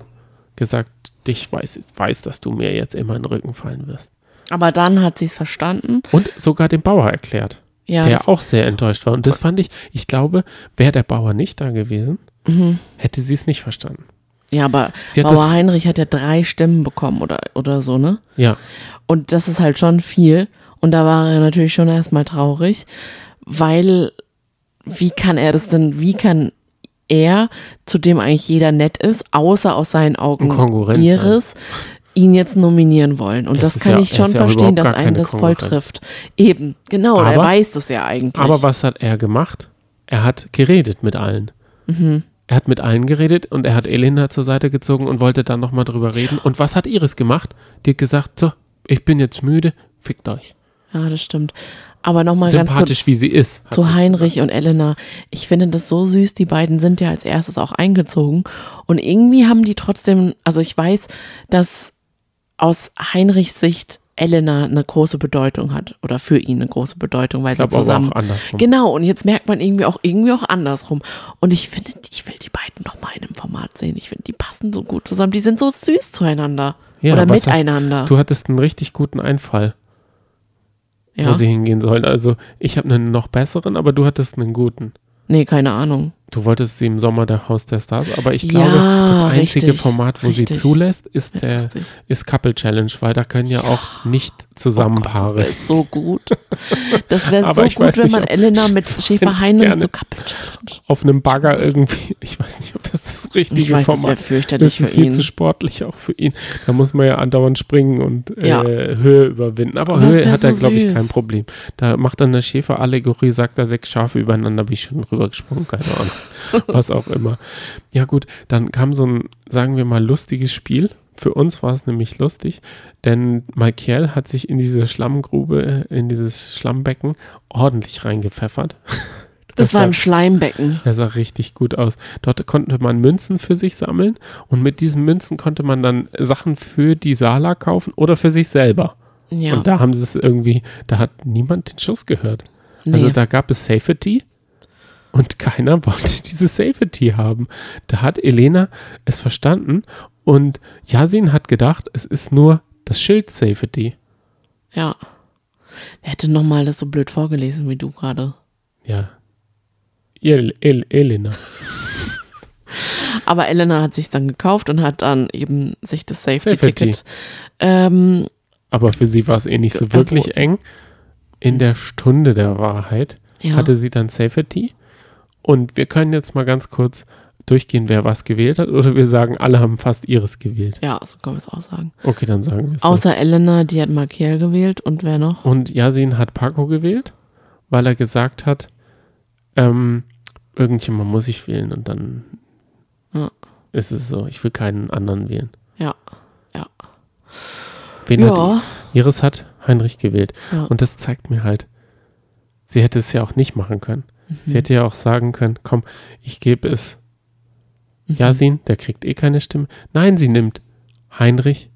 [SPEAKER 2] gesagt, ich weiß, weiß, dass du mir jetzt immer in den Rücken fallen wirst.
[SPEAKER 1] Aber dann hat sie es verstanden.
[SPEAKER 2] Und sogar dem Bauer erklärt,
[SPEAKER 1] Ja,
[SPEAKER 2] der auch sehr enttäuscht war. Und das fand ich, ich glaube, wäre der Bauer nicht da gewesen,
[SPEAKER 1] Mhm.
[SPEAKER 2] hätte sie es nicht verstanden.
[SPEAKER 1] ja, aber Bauer Heinrich hat ja drei Stimmen bekommen oder, oder so, ne?
[SPEAKER 2] Ja,
[SPEAKER 1] Und das ist halt schon viel. Und da war er natürlich schon erstmal traurig, weil wie kann er das denn, wie kann er, zu dem eigentlich jeder nett ist, außer aus seinen Augen
[SPEAKER 2] Ein Konkurrent
[SPEAKER 1] ihres, ihn jetzt nominieren wollen. Und
[SPEAKER 2] Es
[SPEAKER 1] das kann
[SPEAKER 2] ja-
[SPEAKER 1] ich
[SPEAKER 2] er
[SPEAKER 1] schon
[SPEAKER 2] ja
[SPEAKER 1] verstehen, dass einen das voll
[SPEAKER 2] Konkurrenz.
[SPEAKER 1] trifft. Eben, genau, er
[SPEAKER 2] Aber-
[SPEAKER 1] weiß das ja eigentlich.
[SPEAKER 2] aber was hat er gemacht? Er hat geredet mit allen.
[SPEAKER 1] Mhm.
[SPEAKER 2] Er hat mit allen geredet und er hat Elena zur Seite gezogen und wollte dann nochmal drüber reden. Und was hat Iris gemacht? Die hat gesagt, so, ich bin jetzt müde, fickt euch.
[SPEAKER 1] Ja, das stimmt. Aber nochmal ganz kurz
[SPEAKER 2] Sympathisch wie sie ist.
[SPEAKER 1] zu Heinrich und Elena. Ich finde das so süß. Die beiden sind ja als erstes auch eingezogen. Und irgendwie haben die trotzdem, also ich weiß, dass aus Heinrichs Sicht Elena eine große Bedeutung hat oder für ihn eine große Bedeutung, weil
[SPEAKER 2] Ich
[SPEAKER 1] sie
[SPEAKER 2] glaube aber
[SPEAKER 1] zusammen.
[SPEAKER 2] auch andersrum.
[SPEAKER 1] Genau, und jetzt merkt man irgendwie auch irgendwie auch andersrum. Und ich finde, ich will die beiden noch mal in einem Format sehen. Ich finde, die passen so gut zusammen. Die sind so süß zueinander.
[SPEAKER 2] Ja,
[SPEAKER 1] oder
[SPEAKER 2] was hast-
[SPEAKER 1] miteinander.
[SPEAKER 2] Du hattest einen richtig guten Einfall, wo
[SPEAKER 1] ja.
[SPEAKER 2] sie hingehen sollen. Also ich habe einen noch besseren, aber du hattest einen guten.
[SPEAKER 1] Nee, keine Ahnung.
[SPEAKER 2] Du wolltest sie im Sommer der Haus der Stars, aber ich
[SPEAKER 1] Ja,
[SPEAKER 2] glaube, das einzige
[SPEAKER 1] richtig,
[SPEAKER 2] Format, wo
[SPEAKER 1] richtig.
[SPEAKER 2] sie zulässt, ist der
[SPEAKER 1] Lustig.
[SPEAKER 2] ist Couple Challenge, weil da können ja, auch nicht zusammen
[SPEAKER 1] Oh Gott. Das wäre so gut. Das wäre so gut, wenn man Elena mit Schäfer
[SPEAKER 2] ich
[SPEAKER 1] Heinrich so Couple Challenge.
[SPEAKER 2] auf einem Bagger irgendwie. Ich weiß nicht, ob das das richtige
[SPEAKER 1] Ich weiß, das
[SPEAKER 2] Format
[SPEAKER 1] fürchterlich
[SPEAKER 2] Das ist
[SPEAKER 1] für
[SPEAKER 2] viel
[SPEAKER 1] ihn.
[SPEAKER 2] zu sportlich auch für ihn. Da muss man ja andauernd springen und äh,
[SPEAKER 1] Ja.
[SPEAKER 2] Höhe überwinden. Aber
[SPEAKER 1] Und das
[SPEAKER 2] Höhe hat er,
[SPEAKER 1] so
[SPEAKER 2] glaube ich, kein Problem. Da macht er eine Schäferallegorie, sagt er sechs Schafe übereinander, bin ich schon rübergesprungen, keine Ahnung. Was auch immer. Ja, gut, dann kam so ein, sagen wir mal, lustiges Spiel. Für uns war es nämlich lustig, denn Michael hat sich in diese Schlammgrube, äh, in dieses Schlammbecken ordentlich reingepfeffert.
[SPEAKER 1] Das war
[SPEAKER 2] sah-
[SPEAKER 1] ein Schleimbecken.
[SPEAKER 2] er sah richtig gut aus. Dort konnte man Münzen für sich sammeln und mit diesen Münzen konnte man dann Sachen für die Sala kaufen oder für sich selber.
[SPEAKER 1] Ja.
[SPEAKER 2] Und da haben sie es irgendwie, da hat niemand den Schuss gehört.
[SPEAKER 1] nee.
[SPEAKER 2] Also da gab es Safety und keiner wollte diese Safety haben. Da hat Elena es verstanden und Yasin hat gedacht, es ist nur das Schild Safety.
[SPEAKER 1] ja. Wer hätte nochmal das so blöd vorgelesen wie du gerade?
[SPEAKER 2] Ja. El El Elena.
[SPEAKER 1] Aber Elena hat sich dann gekauft und hat dann eben sich das
[SPEAKER 2] Safety.
[SPEAKER 1] Safety-Ticket ähm,
[SPEAKER 2] Aber für sie war es eh nicht so wirklich eng. In der Stunde der Wahrheit
[SPEAKER 1] ja.
[SPEAKER 2] hatte sie dann Safety. Und wir können jetzt mal ganz kurz durchgehen, wer was gewählt hat. Oder wir sagen, alle haben fast ihres gewählt.
[SPEAKER 1] ja, so können wir es auch sagen.
[SPEAKER 2] Okay, dann sagen wir es. So.
[SPEAKER 1] Außer Elena, die hat Markier gewählt und wer noch?
[SPEAKER 2] Und Yasin hat Paco gewählt, weil er gesagt hat, ähm, irgendjemand muss ich wählen und dann
[SPEAKER 1] Ja.
[SPEAKER 2] ist es so. Ich will keinen anderen wählen.
[SPEAKER 1] Ja, ja.
[SPEAKER 2] Wen hat
[SPEAKER 1] Ja,
[SPEAKER 2] Iris hat Heinrich gewählt.
[SPEAKER 1] Ja.
[SPEAKER 2] Und das zeigt mir halt, sie hätte es ja auch nicht machen können.
[SPEAKER 1] Mhm.
[SPEAKER 2] Sie hätte ja auch sagen können, komm, ich gebe es
[SPEAKER 1] Mhm.
[SPEAKER 2] Yasin, der kriegt eh keine Stimme. Nein, sie nimmt Heinrich.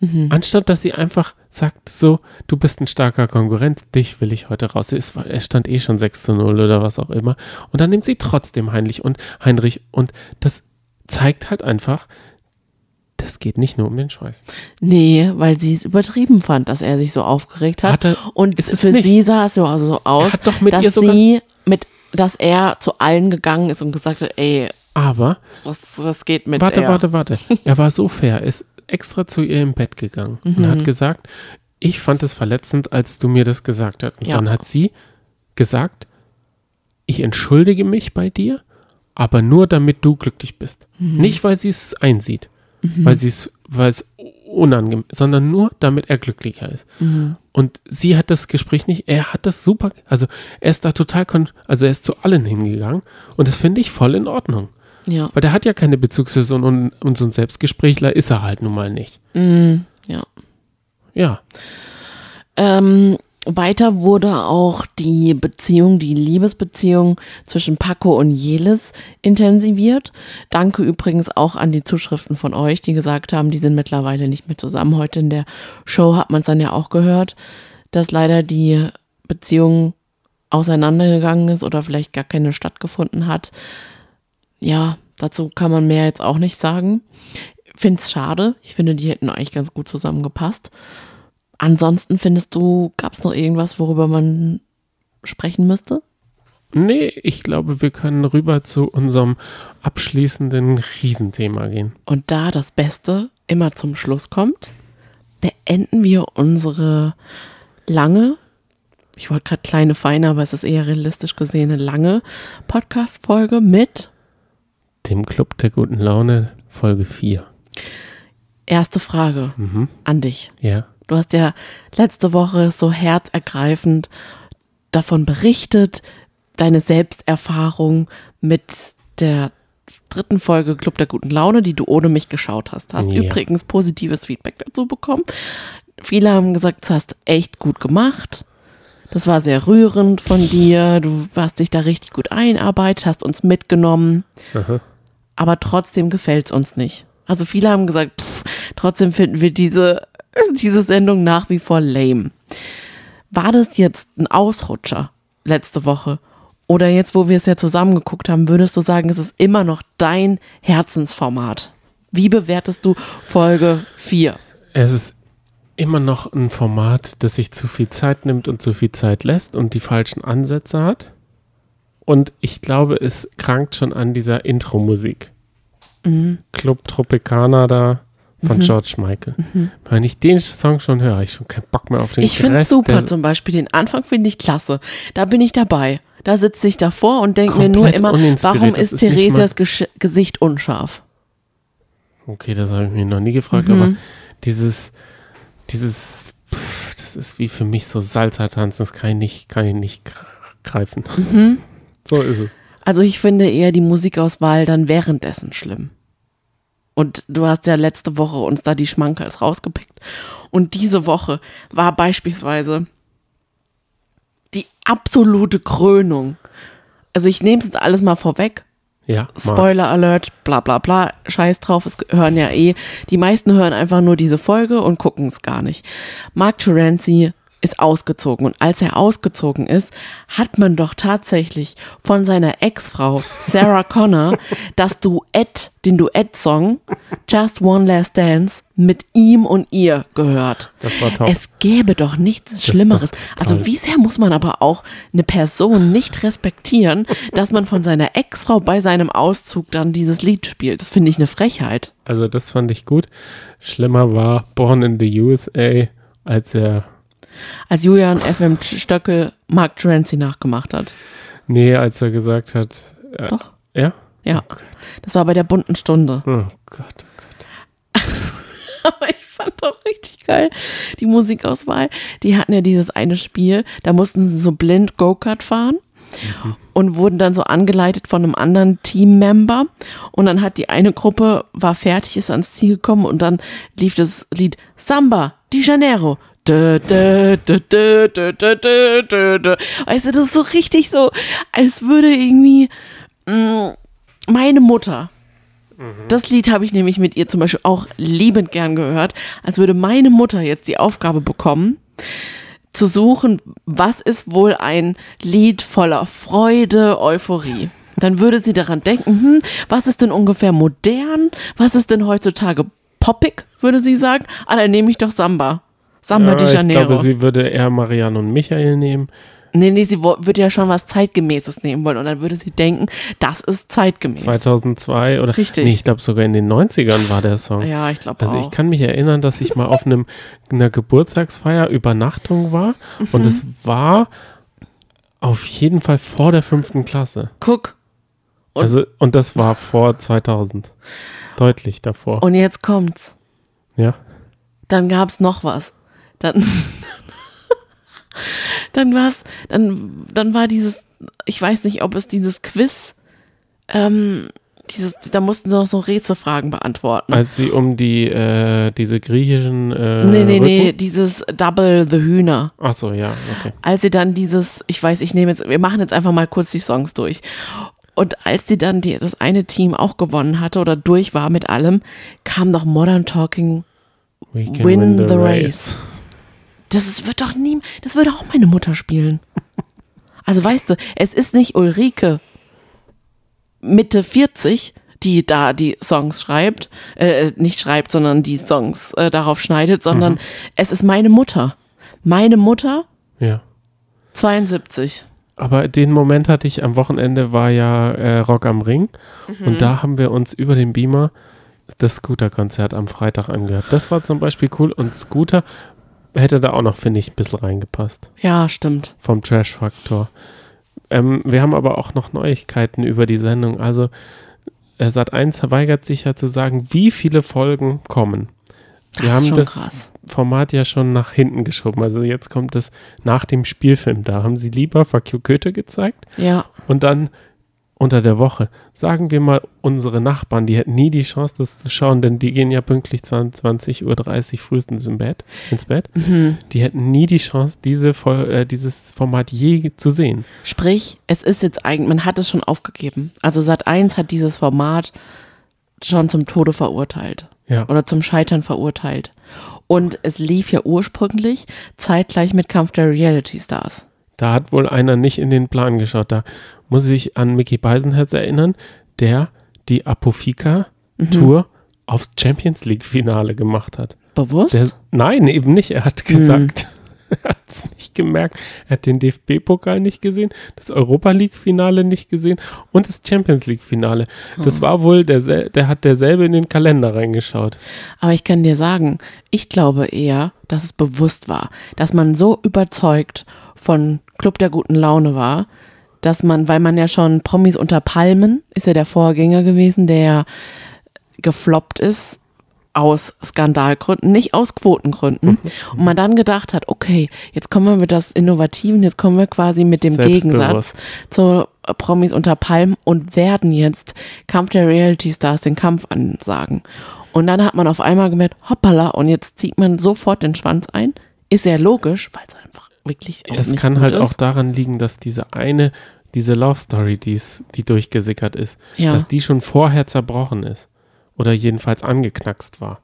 [SPEAKER 1] Mhm.
[SPEAKER 2] Anstatt dass sie einfach sagt, so, du bist ein starker Konkurrent, dich will ich heute raus. Es, war, es stand eh schon 6 zu 0 oder was auch immer. Und dann nimmt sie trotzdem Heinrich und Heinrich. Und das zeigt halt einfach, das geht nicht nur um den Schweiß.
[SPEAKER 1] Nee, weil sie es übertrieben fand, dass er sich so aufgeregt hat.
[SPEAKER 2] Hat er-
[SPEAKER 1] und
[SPEAKER 2] es
[SPEAKER 1] für
[SPEAKER 2] nicht.
[SPEAKER 1] sie sah es so aus,
[SPEAKER 2] Er hat doch mit
[SPEAKER 1] dass
[SPEAKER 2] ihr sogar-
[SPEAKER 1] sie mit, dass er zu allen gegangen ist und gesagt hat, ey,
[SPEAKER 2] Aber,
[SPEAKER 1] Was, was geht mit
[SPEAKER 2] warte,
[SPEAKER 1] er?
[SPEAKER 2] warte, warte. Er war so fair, er ist extra zu ihr im Bett gegangen und
[SPEAKER 1] Mhm.
[SPEAKER 2] hat gesagt, ich fand es verletzend, als du mir das gesagt hast. Und
[SPEAKER 1] Ja.
[SPEAKER 2] dann hat sie gesagt, ich entschuldige mich bei dir, aber nur damit du glücklich bist.
[SPEAKER 1] Mhm.
[SPEAKER 2] Nicht, weil sie es einsieht, weil sie es, weil es unangenehm, sondern nur, damit er glücklicher ist.
[SPEAKER 1] Mhm.
[SPEAKER 2] Und sie hat das Gespräch nicht, er hat das super, also er ist da total, also er ist zu allen hingegangen und das finde ich voll in Ordnung.
[SPEAKER 1] Ja.
[SPEAKER 2] Weil der hat ja keine Bezugsperson und, und so ein Selbstgesprächler ist er halt nun mal nicht.
[SPEAKER 1] Mhm. Ja.
[SPEAKER 2] Ja,
[SPEAKER 1] Ähm, weiter wurde auch die Beziehung, die Liebesbeziehung zwischen Paco und Jelis intensiviert. Danke übrigens auch an die Zuschriften von euch, die gesagt haben, die sind mittlerweile nicht mehr zusammen. Heute in der Show hat man es dann ja auch gehört, dass leider die Beziehung auseinandergegangen ist oder vielleicht gar keine stattgefunden hat. Ja, dazu kann man mehr jetzt auch nicht sagen. Finde es schade. Ich finde, die hätten eigentlich ganz gut zusammengepasst. Ansonsten findest du, gab es noch irgendwas, worüber man sprechen müsste?
[SPEAKER 2] nee, ich glaube, wir können rüber zu unserem abschließenden Riesenthema gehen.
[SPEAKER 1] Und da das Beste immer zum Schluss kommt, beenden wir unsere lange, ich wollte gerade kleine Feine, aber es ist eher realistisch gesehen eine lange Podcast-Folge mit
[SPEAKER 2] Dem Club der guten Laune, Folge 4.
[SPEAKER 1] erste Frage
[SPEAKER 2] Mhm.
[SPEAKER 1] an dich.
[SPEAKER 2] Ja.
[SPEAKER 1] Du hast ja letzte Woche so herzergreifend davon berichtet, deine Selbsterfahrung mit der dritten Folge Club der guten Laune, die du ohne mich geschaut hast. Hast
[SPEAKER 2] Ja.
[SPEAKER 1] übrigens positives Feedback dazu bekommen. Viele haben gesagt, das hast echt gut gemacht. Das war sehr rührend von dir. Du hast dich da richtig gut einarbeitet, hast uns mitgenommen.
[SPEAKER 2] Aha.
[SPEAKER 1] Aber trotzdem gefällt es uns nicht. Also viele haben gesagt, pff, trotzdem finden wir diese, diese Sendung nach wie vor lame. War das jetzt ein Ausrutscher letzte Woche? Oder jetzt, wo wir es ja zusammen geguckt haben, würdest du sagen, es ist immer noch dein Herzensformat? Wie bewertest du Folge 4?
[SPEAKER 2] Es ist immer noch ein Format, das sich zu viel Zeit nimmt und zu viel Zeit lässt und die falschen Ansätze hat. Und ich glaube, es krankt schon an dieser Intro-Musik. Club Tropicana da von George Michael. Wenn ich den Song schon höre, habe ich schon keinen Bock mehr auf den
[SPEAKER 1] Ich finde es super zum Beispiel. Den Anfang finde ich klasse. Da bin ich dabei. Da sitze ich davor und denke mir nur immer, warum ist
[SPEAKER 2] ist
[SPEAKER 1] Theresias Gesicht unscharf?
[SPEAKER 2] Okay, das habe ich mir noch nie gefragt,
[SPEAKER 1] Mhm.
[SPEAKER 2] aber dieses, dieses, pff, das ist wie für mich so Salsa-Tanzen, das kann ich nicht, kann ich nicht gr- greifen.
[SPEAKER 1] Mhm.
[SPEAKER 2] So ist es.
[SPEAKER 1] Also ich finde eher die Musikauswahl dann währenddessen schlimm. Und du hast ja letzte Woche uns da die Schmankerls rausgepickt. Und diese Woche war beispielsweise die absolute Krönung. Also ich nehme es jetzt alles mal vorweg.
[SPEAKER 2] Ja.
[SPEAKER 1] Spoiler Alert, bla bla bla, scheiß drauf, es hören ja eh. Die meisten hören einfach nur diese Folge und gucken es gar nicht. Mark Terenzi ist ausgezogen und als er ausgezogen ist, hat man doch tatsächlich von seiner Ex-Frau Sarah Connor das Duett, den Duett-Song Just One Last Dance mit ihm und ihr gehört.
[SPEAKER 2] Das war top.
[SPEAKER 1] Es gäbe doch nichts Schlimmeres.
[SPEAKER 2] doch
[SPEAKER 1] Also
[SPEAKER 2] Toll.
[SPEAKER 1] wie sehr muss man aber auch eine Person nicht respektieren, dass man von seiner Ex-Frau bei seinem Auszug dann dieses Lied spielt. Das finde ich eine Frechheit.
[SPEAKER 2] Also das fand ich gut. Schlimmer war Born in the USA, als er,
[SPEAKER 1] Als Julian FM Stöckel Mark Terenzi nachgemacht hat.
[SPEAKER 2] nee, als er gesagt hat, äh,
[SPEAKER 1] Doch.
[SPEAKER 2] ja?
[SPEAKER 1] Ja,
[SPEAKER 2] Oh
[SPEAKER 1] das war bei der bunten Stunde.
[SPEAKER 2] oh Gott, oh Gott.
[SPEAKER 1] Aber ich fand auch richtig geil die Musikauswahl. Die hatten ja dieses eine Spiel, da mussten sie so blind Go-Kart fahren und wurden dann so angeleitet von einem anderen Teammember. Und dann hat die eine Gruppe, war fertig, ist ans Ziel gekommen und dann lief das Lied Samba de Janeiro. Weißt du, das ist so richtig so, als würde irgendwie mm, meine Mutter. Mhm. Das Lied habe ich nämlich mit ihr zum Beispiel auch liebend gern gehört, als würde meine Mutter jetzt die Aufgabe bekommen, zu suchen, was ist wohl ein Lied voller Freude, Euphorie. Dann würde sie daran denken, hm, was ist denn ungefähr modern, was ist denn heutzutage poppig, würde sie sagen, ah, dann nehme ich doch Samba. Samba
[SPEAKER 2] Ja,
[SPEAKER 1] de
[SPEAKER 2] ich
[SPEAKER 1] Janeiro.
[SPEAKER 2] glaube, sie würde eher Marianne und Michael nehmen.
[SPEAKER 1] Nee, nee, sie würde ja schon was Zeitgemäßes nehmen wollen und dann würde sie denken, das ist zeitgemäß.
[SPEAKER 2] 2002 oder
[SPEAKER 1] Richtig.
[SPEAKER 2] Nee, ich glaube sogar in den 90ern war der Song.
[SPEAKER 1] Ja, ich glaube
[SPEAKER 2] Also
[SPEAKER 1] auch.
[SPEAKER 2] ich kann mich erinnern, dass ich mal auf einem einer Geburtstagsfeier Übernachtung war
[SPEAKER 1] Mhm.
[SPEAKER 2] und es war auf jeden Fall vor der fünften Klasse.
[SPEAKER 1] Guck. Und-
[SPEAKER 2] also und das war vor 2000. Deutlich davor.
[SPEAKER 1] Und jetzt kommt's.
[SPEAKER 2] ja.
[SPEAKER 1] Dann gab's noch was. Dann, dann war's, dann, dann war dieses, ich weiß nicht, ob es dieses Quiz, ähm, dieses, da mussten sie noch so Rätselfragen beantworten.
[SPEAKER 2] Als sie um die äh, diese griechischen äh,
[SPEAKER 1] nee, nee, nee,
[SPEAKER 2] Rücken-
[SPEAKER 1] dieses Double the Hühner.
[SPEAKER 2] Ach so, ja, okay.
[SPEAKER 1] als sie dann dieses, ich weiß, ich nehme jetzt, wir machen jetzt einfach mal kurz die Songs durch. Und als sie dann die, das eine Team auch gewonnen hatte oder durch war mit allem, kam noch Modern Talking.
[SPEAKER 2] We can
[SPEAKER 1] Win the race. Das ist, wird doch nie, das würde auch meine Mutter spielen. Also weißt du, es ist nicht Ulrike Mitte 40, die da die Songs schreibt, äh, nicht schreibt, sondern die Songs äh, darauf schneidet, sondern es ist meine Mutter. Meine Mutter,
[SPEAKER 2] Ja.
[SPEAKER 1] 72.
[SPEAKER 2] Aber den Moment hatte ich am Wochenende, war ja äh, Rock am Ring.
[SPEAKER 1] Mhm.
[SPEAKER 2] Und da haben wir uns über den Beamer das Scooter-Konzert am Freitag angehört. Das war zum Beispiel cool. Und Scooter hätte da auch noch, finde ich, ein bisschen reingepasst.
[SPEAKER 1] Ja, stimmt.
[SPEAKER 2] Vom Trash-Faktor. Ähm, wir haben aber auch noch Neuigkeiten über die Sendung. Also, äh, Sat1 weigert sich ja zu sagen, wie viele Folgen kommen. Sie
[SPEAKER 1] Das
[SPEAKER 2] haben
[SPEAKER 1] ist schon
[SPEAKER 2] das
[SPEAKER 1] krass.
[SPEAKER 2] Format ja schon nach hinten geschoben. Also jetzt kommt es nach dem Spielfilm. Da haben sie lieber Fuck You Goethe gezeigt
[SPEAKER 1] Ja,
[SPEAKER 2] und dann unter der Woche. Sagen wir mal, unsere Nachbarn, die hätten nie die Chance, das zu schauen, denn die gehen ja pünktlich 20.30 Uhr frühestens im Bett, ins Bett.
[SPEAKER 1] Mhm.
[SPEAKER 2] Die hätten nie die Chance, diese, äh, dieses Format je zu sehen.
[SPEAKER 1] sprich, es ist jetzt eigentlich, man hat es schon aufgegeben. Also Sat 1 hat dieses Format schon zum Tode verurteilt
[SPEAKER 2] Ja.
[SPEAKER 1] oder zum Scheitern verurteilt. Und es lief ja ursprünglich zeitgleich mit Kampf der Reality Stars.
[SPEAKER 2] Da hat wohl einer nicht in den Plan geschaut. Da muss ich an Mickey Beisenherz erinnern, der die Apofika-Tour aufs Champions League-Finale gemacht hat.
[SPEAKER 1] Bewusst?
[SPEAKER 2] Der, nein, eben nicht. Er hat gesagt, er hat es nicht gemerkt. Er hat den DFB-Pokal nicht gesehen, das Europa League-Finale nicht gesehen und das Champions League-Finale. Das war wohl, der, der hat derselbe in den Kalender reingeschaut.
[SPEAKER 1] Aber ich kann dir sagen, ich glaube eher, dass es bewusst war, dass man so überzeugt von Club der guten Laune war, dass man, weil man ja schon Promis unter Palmen, ist ja der Vorgänger gewesen, der gefloppt ist aus Skandalgründen, nicht aus Quotengründen. Und man dann gedacht hat, okay, jetzt kommen wir mit das Innovativen, jetzt kommen wir quasi mit dem Gegensatz zu Promis unter Palmen und werden jetzt Kampf der Reality Stars den Kampf ansagen. Und dann hat man auf einmal gemerkt, hoppala, und jetzt zieht man sofort den Schwanz ein. Ist ja logisch, weil es wirklich auch
[SPEAKER 2] Es kann halt
[SPEAKER 1] ist.
[SPEAKER 2] auch daran liegen, dass diese eine, diese Love Story, die's, die durchgesickert ist,
[SPEAKER 1] Ja.
[SPEAKER 2] dass die schon vorher zerbrochen ist. Oder jedenfalls angeknackst war.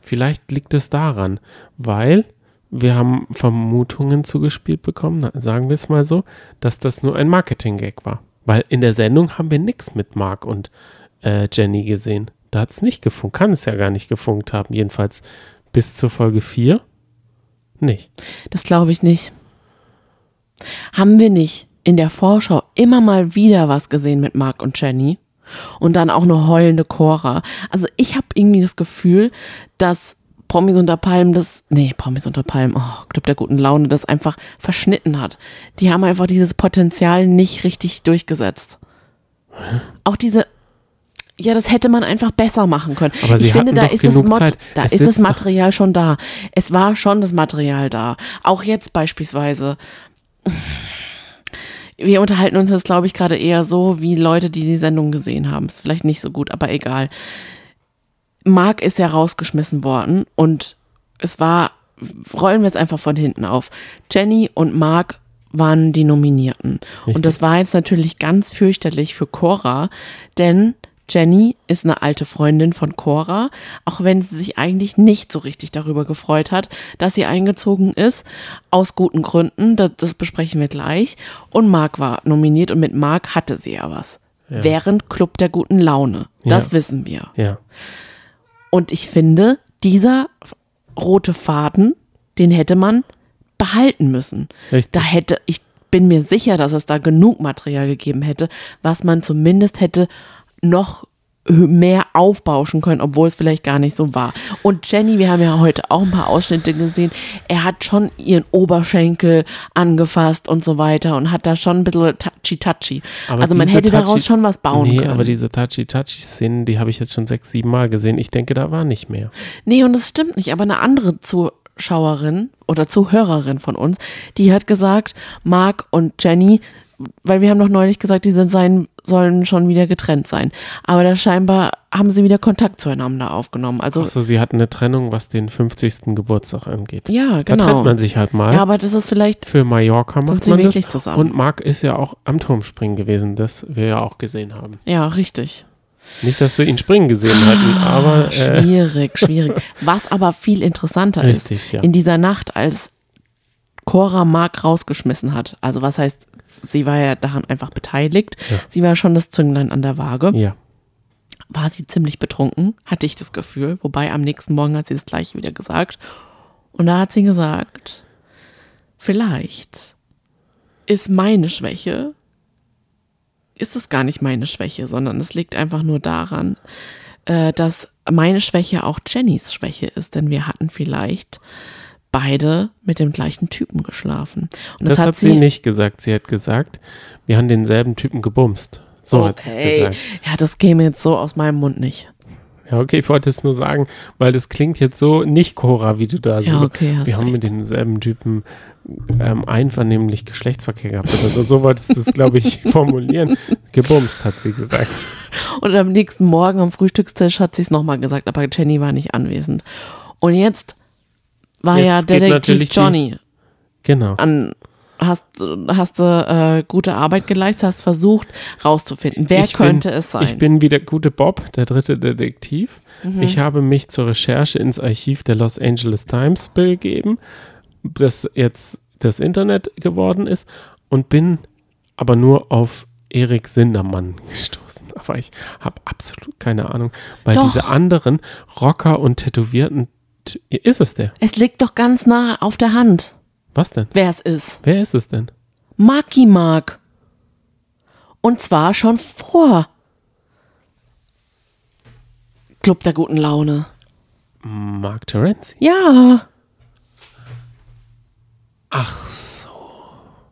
[SPEAKER 2] Vielleicht liegt es daran, weil wir haben Vermutungen zugespielt bekommen, sagen wir es mal so, dass das nur ein Marketing-Gag war. Weil in der Sendung haben wir nichts mit Mark und äh, Jenny gesehen. Da hat es nicht gefunkt, kann es ja gar nicht gefunkt haben. Jedenfalls bis zur Folge 4 nicht.
[SPEAKER 1] Das glaube ich nicht. Haben wir nicht in der Vorschau immer mal wieder was gesehen mit Mark und Jenny? Und dann auch eine heulende Cora. Also ich habe irgendwie das Gefühl, dass Promis unter Palmen das, nee, Promis unter Palmen, oh, Club der guten Laune, das einfach verschnitten hat. Die haben einfach dieses Potenzial nicht richtig durchgesetzt. Auch diese, ja, das hätte man einfach besser machen können.
[SPEAKER 2] Aber sie
[SPEAKER 1] ich finde, da ist das
[SPEAKER 2] genug
[SPEAKER 1] Mod,
[SPEAKER 2] Zeit.
[SPEAKER 1] da
[SPEAKER 2] Es
[SPEAKER 1] ist das
[SPEAKER 2] sitzt doch-
[SPEAKER 1] Material schon da. Es war schon das Material da. Auch jetzt beispielsweise. Wir unterhalten uns jetzt, glaube ich, gerade eher so wie Leute, die die Sendung gesehen haben. Ist vielleicht nicht so gut, aber egal. Mark ist ja rausgeschmissen worden und es war, rollen wir es einfach von hinten auf. Jenny und Mark waren die Nominierten.
[SPEAKER 2] Richtig.
[SPEAKER 1] Und das war jetzt natürlich ganz fürchterlich für Cora, denn Jenny ist eine alte Freundin von Cora, auch wenn sie sich eigentlich nicht so richtig darüber gefreut hat, dass sie eingezogen ist, aus guten Gründen, das, das besprechen wir gleich. Und Mark war nominiert und mit Mark hatte sie ja was. Während Club der guten Laune. Das
[SPEAKER 2] Ja.
[SPEAKER 1] wissen wir.
[SPEAKER 2] Ja.
[SPEAKER 1] Und ich finde, dieser rote Faden, den hätte man behalten müssen.
[SPEAKER 2] Richtig.
[SPEAKER 1] Da hätte ich bin mir sicher, dass es da genug Material gegeben hätte, was man zumindest hätte noch mehr aufbauschen können, obwohl es vielleicht gar nicht so war. Und Jenny, wir haben ja heute auch ein paar Ausschnitte gesehen, er hat schon ihren Oberschenkel angefasst und so weiter und hat da schon ein bisschen touchy-touchy. Also man hätte daraus
[SPEAKER 2] touchy-
[SPEAKER 1] schon was bauen
[SPEAKER 2] nee,
[SPEAKER 1] können.
[SPEAKER 2] aber diese Touchy-Touchy-Szenen, die habe ich jetzt schon sechs, sieben Mal gesehen. Ich denke, da war nicht mehr.
[SPEAKER 1] Nee, und das stimmt nicht. Aber eine andere Zuschauerin oder Zuhörerin von uns, die hat gesagt, Mark und Jenny, weil wir haben doch neulich gesagt, die sind sein, sollen schon wieder getrennt sein. Aber da scheinbar haben sie wieder Kontakt zueinander aufgenommen. Also,
[SPEAKER 2] Achso, sie hatten eine Trennung, was den 50. Geburtstag angeht.
[SPEAKER 1] ja,
[SPEAKER 2] Da trennt
[SPEAKER 1] genau.
[SPEAKER 2] man sich halt mal.
[SPEAKER 1] Ja, aber das ist vielleicht,
[SPEAKER 2] Für Mallorca macht man das.
[SPEAKER 1] zusammen?
[SPEAKER 2] Und Marc ist ja auch am Turmspringen gewesen, das wir ja auch gesehen haben.
[SPEAKER 1] ja, richtig.
[SPEAKER 2] Nicht, dass wir ihn springen gesehen hatten, aber äh,
[SPEAKER 1] Schwierig, schwierig. Was aber viel interessanter ist,
[SPEAKER 2] richtig, ja.
[SPEAKER 1] in dieser Nacht, als Cora Mark rausgeschmissen hat. Also was heißt, sie war ja daran einfach beteiligt.
[SPEAKER 2] Ja.
[SPEAKER 1] Sie war schon das Zünglein an der Waage.
[SPEAKER 2] Ja.
[SPEAKER 1] War sie ziemlich betrunken, hatte ich das Gefühl. Wobei am nächsten Morgen hat sie das gleiche wieder gesagt. Und da hat sie gesagt, vielleicht ist meine Schwäche, ist es gar nicht meine Schwäche, sondern es liegt einfach nur daran, äh, dass meine Schwäche auch Jennys Schwäche ist, denn wir hatten vielleicht beide mit dem gleichen Typen geschlafen. Und
[SPEAKER 2] Das, hat sie, nicht gesagt. Sie hat gesagt, wir haben denselben Typen gebumst. So hat sie es
[SPEAKER 1] okay.
[SPEAKER 2] gesagt.
[SPEAKER 1] Ja, das käme jetzt so aus meinem Mund nicht.
[SPEAKER 2] Ja, okay, ich wollte es nur sagen, weil das klingt jetzt so nicht Cora, wie du da
[SPEAKER 1] Ja,
[SPEAKER 2] so.
[SPEAKER 1] okay, hast
[SPEAKER 2] wir haben mit
[SPEAKER 1] recht.
[SPEAKER 2] denselben Typen ähm, einvernehmlich Geschlechtsverkehr gehabt oder so. So wolltest du es, glaube ich, formulieren. Gebumst, hat sie gesagt.
[SPEAKER 1] Und am nächsten Morgen am Frühstückstisch hat sie es nochmal gesagt, aber Jenny war nicht anwesend. Und jetzt war
[SPEAKER 2] Jetzt
[SPEAKER 1] ja Detektiv Johnny
[SPEAKER 2] Genau.
[SPEAKER 1] an. Hast, hast du äh, gute Arbeit geleistet, hast versucht rauszufinden, wer
[SPEAKER 2] Ich bin-
[SPEAKER 1] könnte es sein?
[SPEAKER 2] Ich bin wie der gute Bob, der dritte Detektiv.
[SPEAKER 1] Mhm.
[SPEAKER 2] Ich habe mich zur Recherche ins Archiv der Los Angeles Times begeben, das jetzt das Internet geworden ist und bin aber nur auf Erik Sindermann gestoßen. Aber ich habe absolut keine Ahnung, weil
[SPEAKER 1] Doch.
[SPEAKER 2] diese anderen Rocker und Tätowierten, ist es der?
[SPEAKER 1] es liegt doch ganz nah auf der Hand,
[SPEAKER 2] Was denn?
[SPEAKER 1] wer es ist.
[SPEAKER 2] Wer ist es denn?
[SPEAKER 1] Marky Mark. Und zwar schon vor Club der guten Laune.
[SPEAKER 2] Mark Terenzi.
[SPEAKER 1] Ja,
[SPEAKER 2] Ach so.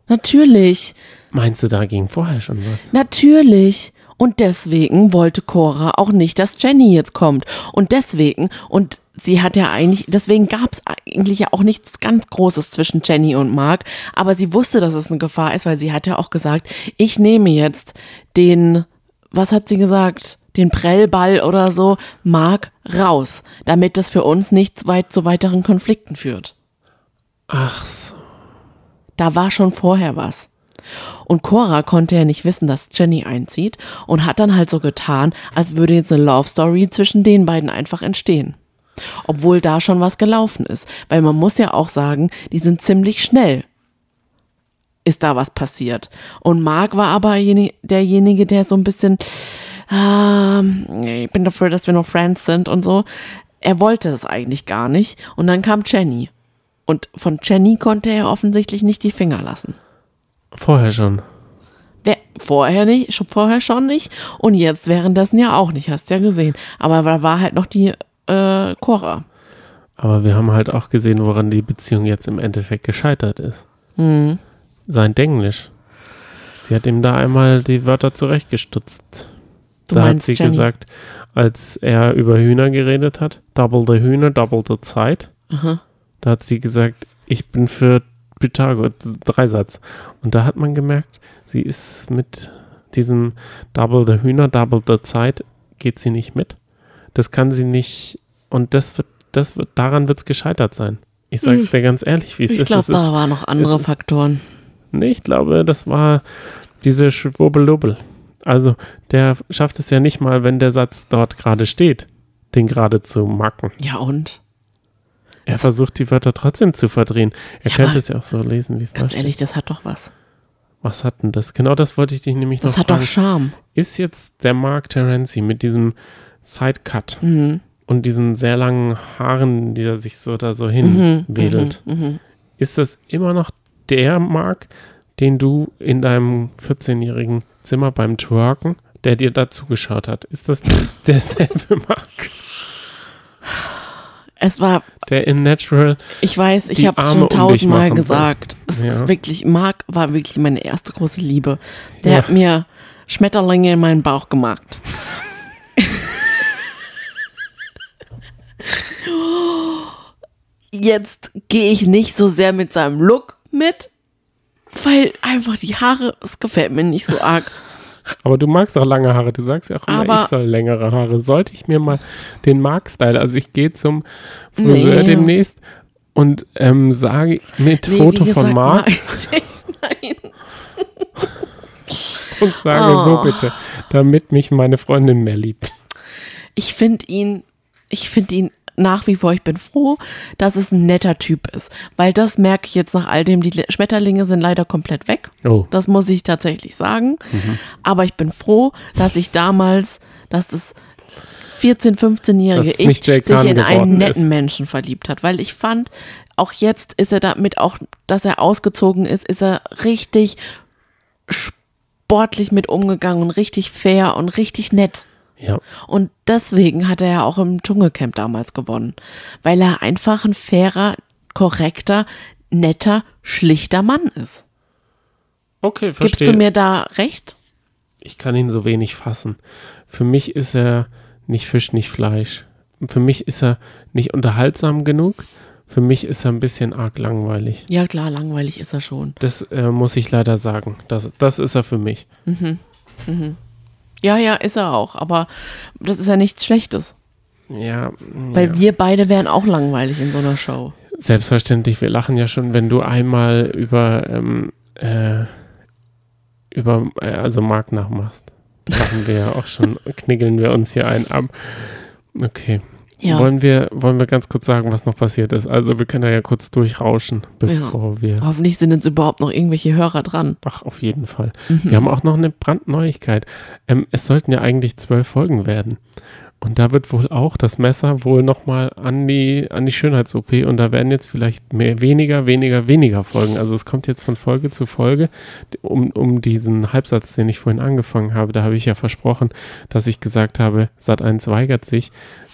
[SPEAKER 1] natürlich.
[SPEAKER 2] Meinst du, da ging vorher schon was?
[SPEAKER 1] Natürlich. Und deswegen wollte Cora auch nicht, dass Jenny jetzt kommt. Und deswegen, und sie hat ja eigentlich, deswegen gab es eigentlich ja auch nichts ganz Großes zwischen Jenny und Mark. Aber sie wusste, dass es eine Gefahr ist, weil sie hat ja auch gesagt, ich nehme jetzt den, was hat sie gesagt? Den Prellball oder so, Mark raus, damit das für uns nicht weit zu weiteren Konflikten führt.
[SPEAKER 2] Ach so.
[SPEAKER 1] Da war schon vorher was. Und Cora konnte ja nicht wissen, dass Jenny einzieht und hat dann halt so getan, als würde jetzt eine Love Story zwischen den beiden einfach entstehen. Obwohl da schon was gelaufen ist. Weil man muss ja auch sagen, die sind ziemlich schnell. Ist da was passiert. Und Mark war aber jeni- derjenige, der so ein bisschen, ähm, ich bin dafür, dass wir noch Friends sind und so. Er wollte das eigentlich gar nicht. Und dann kam Jenny. Und von Jenny konnte er offensichtlich nicht die Finger lassen.
[SPEAKER 2] Vorher schon.
[SPEAKER 1] Wer, vorher nicht, schon vorher schon nicht und jetzt währenddessen ja auch nicht, hast ja gesehen. Aber da war halt noch die äh, Cora.
[SPEAKER 2] Aber wir haben halt auch gesehen, woran die Beziehung jetzt im Endeffekt gescheitert ist.
[SPEAKER 1] Mhm.
[SPEAKER 2] Sein Denglisch. Sie hat ihm da einmal die Wörter zurechtgestutzt.
[SPEAKER 1] Du
[SPEAKER 2] da hat sie
[SPEAKER 1] Jenny.
[SPEAKER 2] gesagt, als er über Hühner geredet hat, double the Hühner, double the Zeit.
[SPEAKER 1] Aha.
[SPEAKER 2] Da hat sie gesagt, ich bin für Pythagoras, Dreisatz. Und da hat man gemerkt, sie ist mit diesem double the Hühner, double the Zeit, geht sie nicht mit. Das kann sie nicht, und das wird, das wird, daran wird es gescheitert sein. Ich sag's dir ganz ehrlich, wie es
[SPEAKER 1] Hm. Ich
[SPEAKER 2] ist.
[SPEAKER 1] glaube,
[SPEAKER 2] es ist
[SPEAKER 1] da waren noch andere
[SPEAKER 2] es ist-
[SPEAKER 1] Faktoren.
[SPEAKER 2] Nee, ich glaube, das war diese Schwubbellubbel. Also, der schafft es ja nicht mal, wenn der Satz dort gerade steht, den gerade zu macken.
[SPEAKER 1] Ja und?
[SPEAKER 2] Er versucht, die Wörter trotzdem zu verdrehen. Er
[SPEAKER 1] Ja,
[SPEAKER 2] könnte es ja auch so lesen, wie es da
[SPEAKER 1] Ganz
[SPEAKER 2] steht.
[SPEAKER 1] ehrlich, das hat doch was.
[SPEAKER 2] Was hat denn das? Genau das wollte ich dich nämlich
[SPEAKER 1] Das
[SPEAKER 2] noch
[SPEAKER 1] hat
[SPEAKER 2] fragen.
[SPEAKER 1] doch Charme.
[SPEAKER 2] Ist jetzt der Mark Terenzi mit diesem Sidecut
[SPEAKER 1] Mhm.
[SPEAKER 2] Und diesen sehr langen Haaren, die er sich so da so hinwedelt,
[SPEAKER 1] Mhm.
[SPEAKER 2] ist das immer noch der Mark, den du in deinem 14-jährigen Zimmer beim Twerken, der dir dazu geschaut hat? Ist das derselbe Mark?
[SPEAKER 1] Es war,
[SPEAKER 2] Der in Natural,
[SPEAKER 1] ich weiß, ich habe es schon
[SPEAKER 2] um
[SPEAKER 1] tausendmal
[SPEAKER 2] will.
[SPEAKER 1] gesagt. Es
[SPEAKER 2] Ja.
[SPEAKER 1] ist wirklich, Marc war wirklich meine erste große Liebe. Der
[SPEAKER 2] Ja.
[SPEAKER 1] hat mir Schmetterlinge in meinen Bauch gemacht. Jetzt gehe ich nicht so sehr mit seinem Look mit, weil einfach die Haare, es gefällt mir nicht so arg.
[SPEAKER 2] aber du magst auch lange Haare. Du sagst ja auch immer,
[SPEAKER 1] Aber-
[SPEAKER 2] ich soll längere Haare. Sollte ich mir mal den Mark-Style, also ich gehe zum Friseur
[SPEAKER 1] Nee.
[SPEAKER 2] demnächst und ähm, sage mit
[SPEAKER 1] Nee,
[SPEAKER 2] Foto
[SPEAKER 1] wie
[SPEAKER 2] von
[SPEAKER 1] gesagt,
[SPEAKER 2] Mark
[SPEAKER 1] Nein.
[SPEAKER 2] und sage so
[SPEAKER 1] Oh.
[SPEAKER 2] bitte, damit mich meine Freundin mehr liebt.
[SPEAKER 1] Ich finde ihn, ich finde ihn nach wie vor, ich bin froh, dass es ein netter Typ ist. Weil das merke ich jetzt nach all dem, die Schmetterlinge sind leider komplett weg.
[SPEAKER 2] Oh,
[SPEAKER 1] Das muss ich tatsächlich sagen.
[SPEAKER 2] Mhm.
[SPEAKER 1] Aber ich bin froh, dass ich damals, dass das 14-, 15-jährige
[SPEAKER 2] Dass es
[SPEAKER 1] Ich sich in einen netten
[SPEAKER 2] ist.
[SPEAKER 1] Menschen verliebt hat. Weil ich fand, auch jetzt ist er damit auch, dass er ausgezogen ist, ist er richtig sportlich mit umgegangen und richtig fair und richtig nett.
[SPEAKER 2] Ja.
[SPEAKER 1] Und deswegen hat er ja auch im Dschungelcamp damals gewonnen. Weil er einfach ein fairer, korrekter, netter, schlichter Mann ist.
[SPEAKER 2] Okay,
[SPEAKER 1] Gibst
[SPEAKER 2] verstehe.
[SPEAKER 1] du mir da recht?
[SPEAKER 2] Ich kann ihn so wenig fassen. Für mich ist er nicht Fisch, nicht Fleisch. Für mich ist er nicht unterhaltsam genug. Für mich ist er ein bisschen arg langweilig.
[SPEAKER 1] Ja, klar, langweilig ist er schon.
[SPEAKER 2] Das äh, muss ich leider sagen. Das, das ist er für mich.
[SPEAKER 1] Ja, ja, ist er auch. Aber das ist ja nichts Schlechtes.
[SPEAKER 2] Ja,
[SPEAKER 1] Weil
[SPEAKER 2] ja.
[SPEAKER 1] wir beide wären auch langweilig in so einer Show.
[SPEAKER 2] selbstverständlich. Wir lachen ja schon, wenn du einmal über, ähm, äh, über, äh, also Mark nachmachst. Lachen wir ja auch schon, kniggeln wir uns hier ein ab. Okay.
[SPEAKER 1] Ja.
[SPEAKER 2] Wollen, wir, wollen wir ganz kurz sagen, was noch passiert ist? Also, wir können da ja kurz durchrauschen, bevor wir.
[SPEAKER 1] Hoffentlich sind jetzt überhaupt noch irgendwelche Hörer dran.
[SPEAKER 2] Ach, auf jeden Fall.
[SPEAKER 1] Mhm.
[SPEAKER 2] Wir haben auch noch eine Brandneuigkeit. Ähm, es sollten ja eigentlich zwölf Folgen werden. Und da wird wohl auch das Messer wohl nochmal an die, an die Schönheits-OP und da werden jetzt vielleicht mehr, weniger, weniger, weniger Folgen. Also es kommt jetzt von Folge zu Folge, um, um diesen Halbsatz, den ich vorhin angefangen habe, da habe ich ja versprochen, dass ich gesagt habe, Sat1 weigert sich,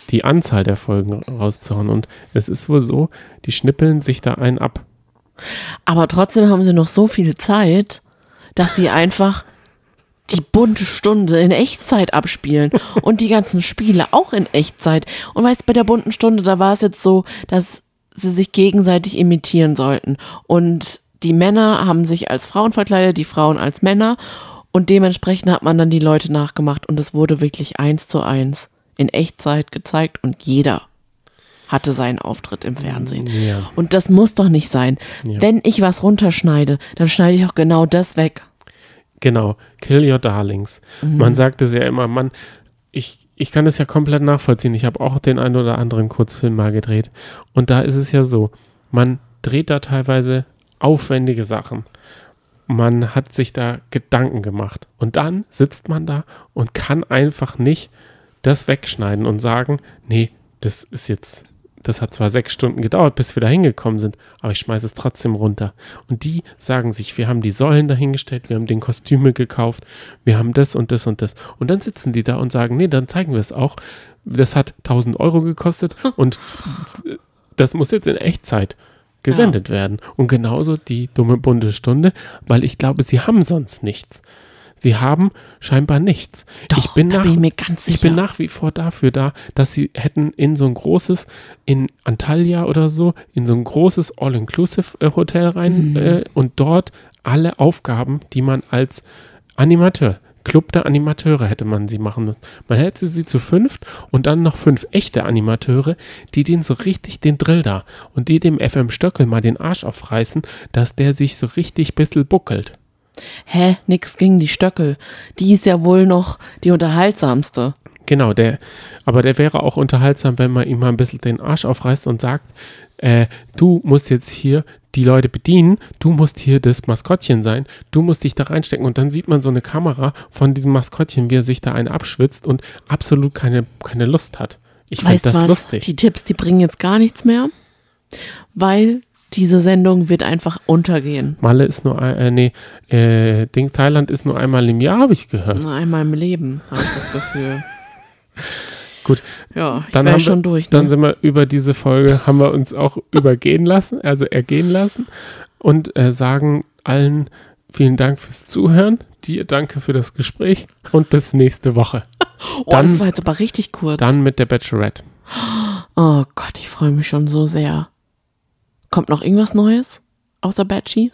[SPEAKER 2] die Anzahl der Folgen rauszuhauen. Und es ist wohl so, die schnippeln sich da einen ab.
[SPEAKER 1] Aber trotzdem haben sie noch so viel Zeit, dass sie einfach die bunte Stunde in Echtzeit abspielen und die ganzen Spiele auch in Echtzeit. Und weißt, bei der bunten Stunde, da war es jetzt so, dass sie sich gegenseitig imitieren sollten. Und die Männer haben sich als Frauen verkleidet, die Frauen als Männer. Und dementsprechend hat man dann die Leute nachgemacht. Und es wurde wirklich eins zu eins in Echtzeit gezeigt und jeder hatte seinen Auftritt im Fernsehen.
[SPEAKER 2] Ja.
[SPEAKER 1] Und das muss doch nicht sein.
[SPEAKER 2] Ja.
[SPEAKER 1] Wenn ich was runterschneide, dann schneide ich auch genau das weg.
[SPEAKER 2] Genau, Kill Your Darlings. Man sagt es ja immer, man, ich, ich kann es ja komplett nachvollziehen. Ich habe auch den einen oder anderen Kurzfilm mal gedreht. Und da ist es ja so, man dreht da teilweise aufwendige Sachen. Man hat sich da Gedanken gemacht. Und dann sitzt man da und kann einfach nicht das wegschneiden und sagen, nee, das ist jetzt, das hat zwar sechs Stunden gedauert, bis wir da hingekommen sind, aber ich schmeiße es trotzdem runter. Und die sagen sich, wir haben die Säulen dahingestellt, wir haben den Kostüme gekauft, wir haben das und das und das. Und dann sitzen die da und sagen, nee, dann zeigen wir es auch. Das hat 1000 Euro gekostet und das muss jetzt in Echtzeit gesendet werden. Und genauso die dumme bunte Stunde, weil ich glaube, sie haben sonst nichts. Sie haben scheinbar nichts.
[SPEAKER 1] Doch,
[SPEAKER 2] ich bin nach,
[SPEAKER 1] bin ich
[SPEAKER 2] ich bin nach wie vor dafür da, dass sie hätten in so ein großes, in Antalya oder so, in so ein großes All-Inclusive-Hotel rein
[SPEAKER 1] Mhm.
[SPEAKER 2] äh, und dort alle Aufgaben, die man als Animateur, Club der Animateure hätte man sie machen müssen. Man hätte sie zu fünft und dann noch fünf echte Animateure, die den so richtig den Drill da und die dem FM Stöckel mal den Arsch aufreißen, dass der sich so richtig bissel buckelt.
[SPEAKER 1] Hä, nix gegen die Stöckel. Die ist ja wohl noch die unterhaltsamste.
[SPEAKER 2] Genau, der, aber der wäre auch unterhaltsam, wenn man ihm mal ein bisschen den Arsch aufreißt und sagt, äh, du musst jetzt hier die Leute bedienen, du musst hier das Maskottchen sein, du musst dich da reinstecken und dann sieht man so eine Kamera von diesem Maskottchen, wie er sich da einen abschwitzt und absolut keine, keine Lust hat. Ich finde das
[SPEAKER 1] was?
[SPEAKER 2] lustig.
[SPEAKER 1] Die Tipps, die bringen jetzt gar nichts mehr, weil diese Sendung wird einfach untergehen.
[SPEAKER 2] Malle ist nur, ein- äh, nee, äh, Ding, Thailand ist nur einmal im Jahr, habe ich gehört.
[SPEAKER 1] Nur einmal im Leben, habe ich das Gefühl.
[SPEAKER 2] Gut.
[SPEAKER 1] Ja, ich
[SPEAKER 2] Dann haben wir-
[SPEAKER 1] schon durch.
[SPEAKER 2] Dann
[SPEAKER 1] Ne?
[SPEAKER 2] sind wir über diese Folge, haben wir uns auch übergehen lassen, also ergehen lassen und äh, sagen allen vielen Dank fürs Zuhören, dir danke für das Gespräch und bis nächste Woche.
[SPEAKER 1] Oh,
[SPEAKER 2] dann-
[SPEAKER 1] das war jetzt aber richtig kurz.
[SPEAKER 2] Dann mit der Bachelorette.
[SPEAKER 1] oh Gott, ich freue mich schon so sehr. Kommt noch irgendwas Neues außer Batchy?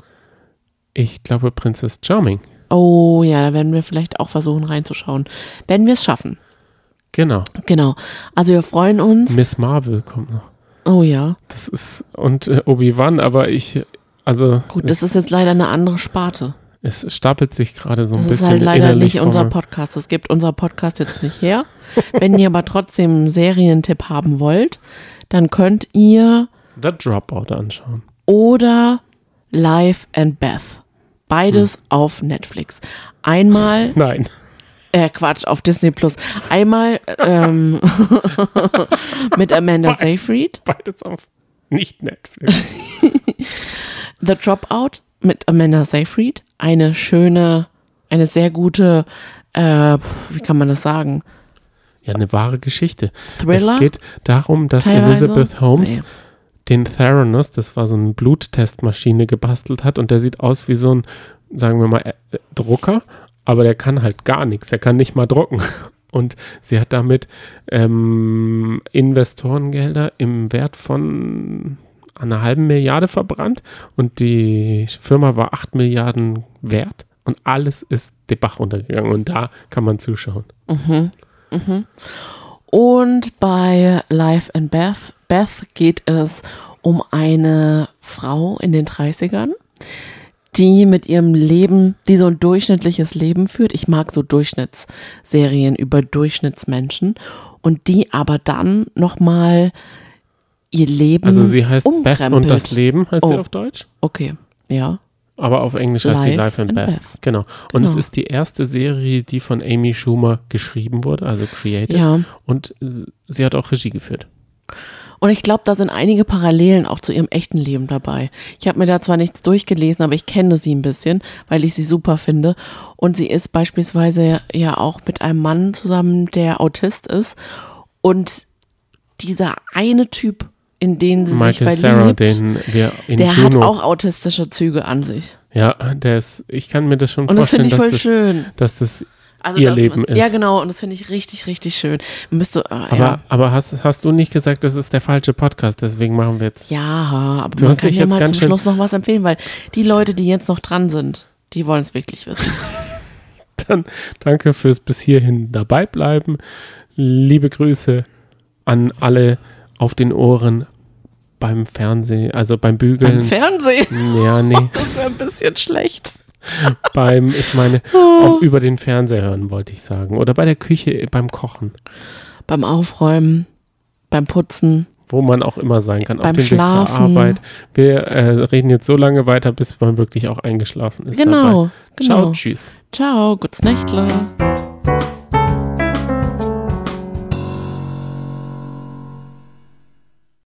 [SPEAKER 2] Ich glaube Princess Charming.
[SPEAKER 1] Oh ja, da werden wir vielleicht auch versuchen reinzuschauen. Wenn wir es schaffen.
[SPEAKER 2] Genau.
[SPEAKER 1] Genau. Also wir freuen uns.
[SPEAKER 2] Miss Marvel kommt noch.
[SPEAKER 1] Oh ja.
[SPEAKER 2] Das ist und äh, Obi-Wan, aber ich also
[SPEAKER 1] Gut, das ist jetzt leider eine andere Sparte.
[SPEAKER 2] es stapelt sich gerade so ein
[SPEAKER 1] Das ist
[SPEAKER 2] bisschen
[SPEAKER 1] halt leider nicht unser. Podcast. Das gibt unser Podcast jetzt nicht her. Wenn ihr aber trotzdem einen Serientipp haben wollt, dann könnt ihr
[SPEAKER 2] The Dropout anschauen.
[SPEAKER 1] oder Life and Beth. Beides
[SPEAKER 2] Hm.
[SPEAKER 1] auf Netflix. Einmal,
[SPEAKER 2] Nein.
[SPEAKER 1] äh Quatsch, auf Disney Plus. Einmal ähm, mit Amanda Seyfried,
[SPEAKER 2] Beides auf nicht Netflix.
[SPEAKER 1] The Dropout mit Amanda Seyfried. Eine schöne, eine sehr gute, äh, wie kann man das sagen?
[SPEAKER 2] Ja, eine wahre Geschichte.
[SPEAKER 1] Thriller?
[SPEAKER 2] Es geht darum, dass
[SPEAKER 1] teilweise?
[SPEAKER 2] Elizabeth Holmes
[SPEAKER 1] Ah,
[SPEAKER 2] den Theranos, das war so eine Bluttestmaschine, gebastelt hat. Und der sieht aus wie so ein, sagen wir mal, äh, Drucker, aber der kann halt gar nichts, der kann nicht mal drucken. Und sie hat damit ähm, Investorengelder im Wert von einer halben Milliarde verbrannt. Und die Firma war 8 Milliarden wert. Und alles ist den Bach runtergegangen. Und da kann man zuschauen.
[SPEAKER 1] Und bei Life and Beth, Beth geht es um eine Frau in den 30ern, die mit ihrem Leben, die so ein durchschnittliches Leben führt. Ich mag so Durchschnittsserien über Durchschnittsmenschen und die aber dann nochmal ihr Leben
[SPEAKER 2] Also sie heißt Beth und
[SPEAKER 1] umkrempelt.
[SPEAKER 2] das Leben, heißt sie
[SPEAKER 1] Oh.
[SPEAKER 2] auf Deutsch?
[SPEAKER 1] Okay, ja.
[SPEAKER 2] Aber auf Englisch heißt sie
[SPEAKER 1] Life
[SPEAKER 2] Life and, Beth.
[SPEAKER 1] Beth.
[SPEAKER 2] Genau. Und es
[SPEAKER 1] Genau.
[SPEAKER 2] ist die erste Serie, die von Amy Schumer geschrieben wurde, also created.
[SPEAKER 1] Ja.
[SPEAKER 2] Und sie hat auch Regie geführt.
[SPEAKER 1] Und ich glaube, da sind einige Parallelen auch zu ihrem echten Leben dabei. Ich habe mir da zwar nichts durchgelesen, aber ich kenne sie ein bisschen, weil ich sie super finde. Und sie ist beispielsweise ja auch mit einem Mann zusammen, der Autist ist. Und dieser eine Typ, in den sie
[SPEAKER 2] Michael
[SPEAKER 1] sich
[SPEAKER 2] Sarah,
[SPEAKER 1] verliebt,
[SPEAKER 2] den wir in
[SPEAKER 1] der
[SPEAKER 2] Juno.
[SPEAKER 1] hat auch autistische Züge an sich.
[SPEAKER 2] ja, der ist, ich kann mir das schon
[SPEAKER 1] Und das
[SPEAKER 2] vorstellen,
[SPEAKER 1] finde ich voll
[SPEAKER 2] dass, das,
[SPEAKER 1] schön.
[SPEAKER 2] dass das.
[SPEAKER 1] Also
[SPEAKER 2] ihr Leben ist.
[SPEAKER 1] Ja, genau. Und das finde ich richtig, richtig schön. Müsste, äh,
[SPEAKER 2] Aber,
[SPEAKER 1] ja.
[SPEAKER 2] aber hast, hast du nicht gesagt, das ist der falsche Podcast, deswegen machen wir jetzt.
[SPEAKER 1] Ja, aber
[SPEAKER 2] Du
[SPEAKER 1] man
[SPEAKER 2] hast
[SPEAKER 1] kann ja
[SPEAKER 2] jetzt
[SPEAKER 1] mal zum Schluss noch was empfehlen, weil die Leute, die jetzt noch dran sind, die wollen es wirklich wissen.
[SPEAKER 2] Dann danke fürs bis hierhin dabei bleiben. Liebe Grüße an alle auf den Ohren beim Fernsehen, also beim Bügeln.
[SPEAKER 1] Beim Fernsehen,
[SPEAKER 2] ja, nee,
[SPEAKER 1] das wäre ein bisschen schlecht.
[SPEAKER 2] beim, ich meine, auch über den Fernseher hören, wollte ich sagen. Oder bei der Küche, beim Kochen,
[SPEAKER 1] Beim Aufräumen, beim Putzen.
[SPEAKER 2] wo man auch immer sein kann, auf
[SPEAKER 1] Beim
[SPEAKER 2] dem Weg zur
[SPEAKER 1] Schlafen.
[SPEAKER 2] Arbeit. Wir äh, reden jetzt so lange weiter, bis man wirklich auch eingeschlafen ist.
[SPEAKER 1] Genau,
[SPEAKER 2] Dabei. Ciao,
[SPEAKER 1] genau.
[SPEAKER 2] tschüss.
[SPEAKER 1] Ciao, gutes Nächtle.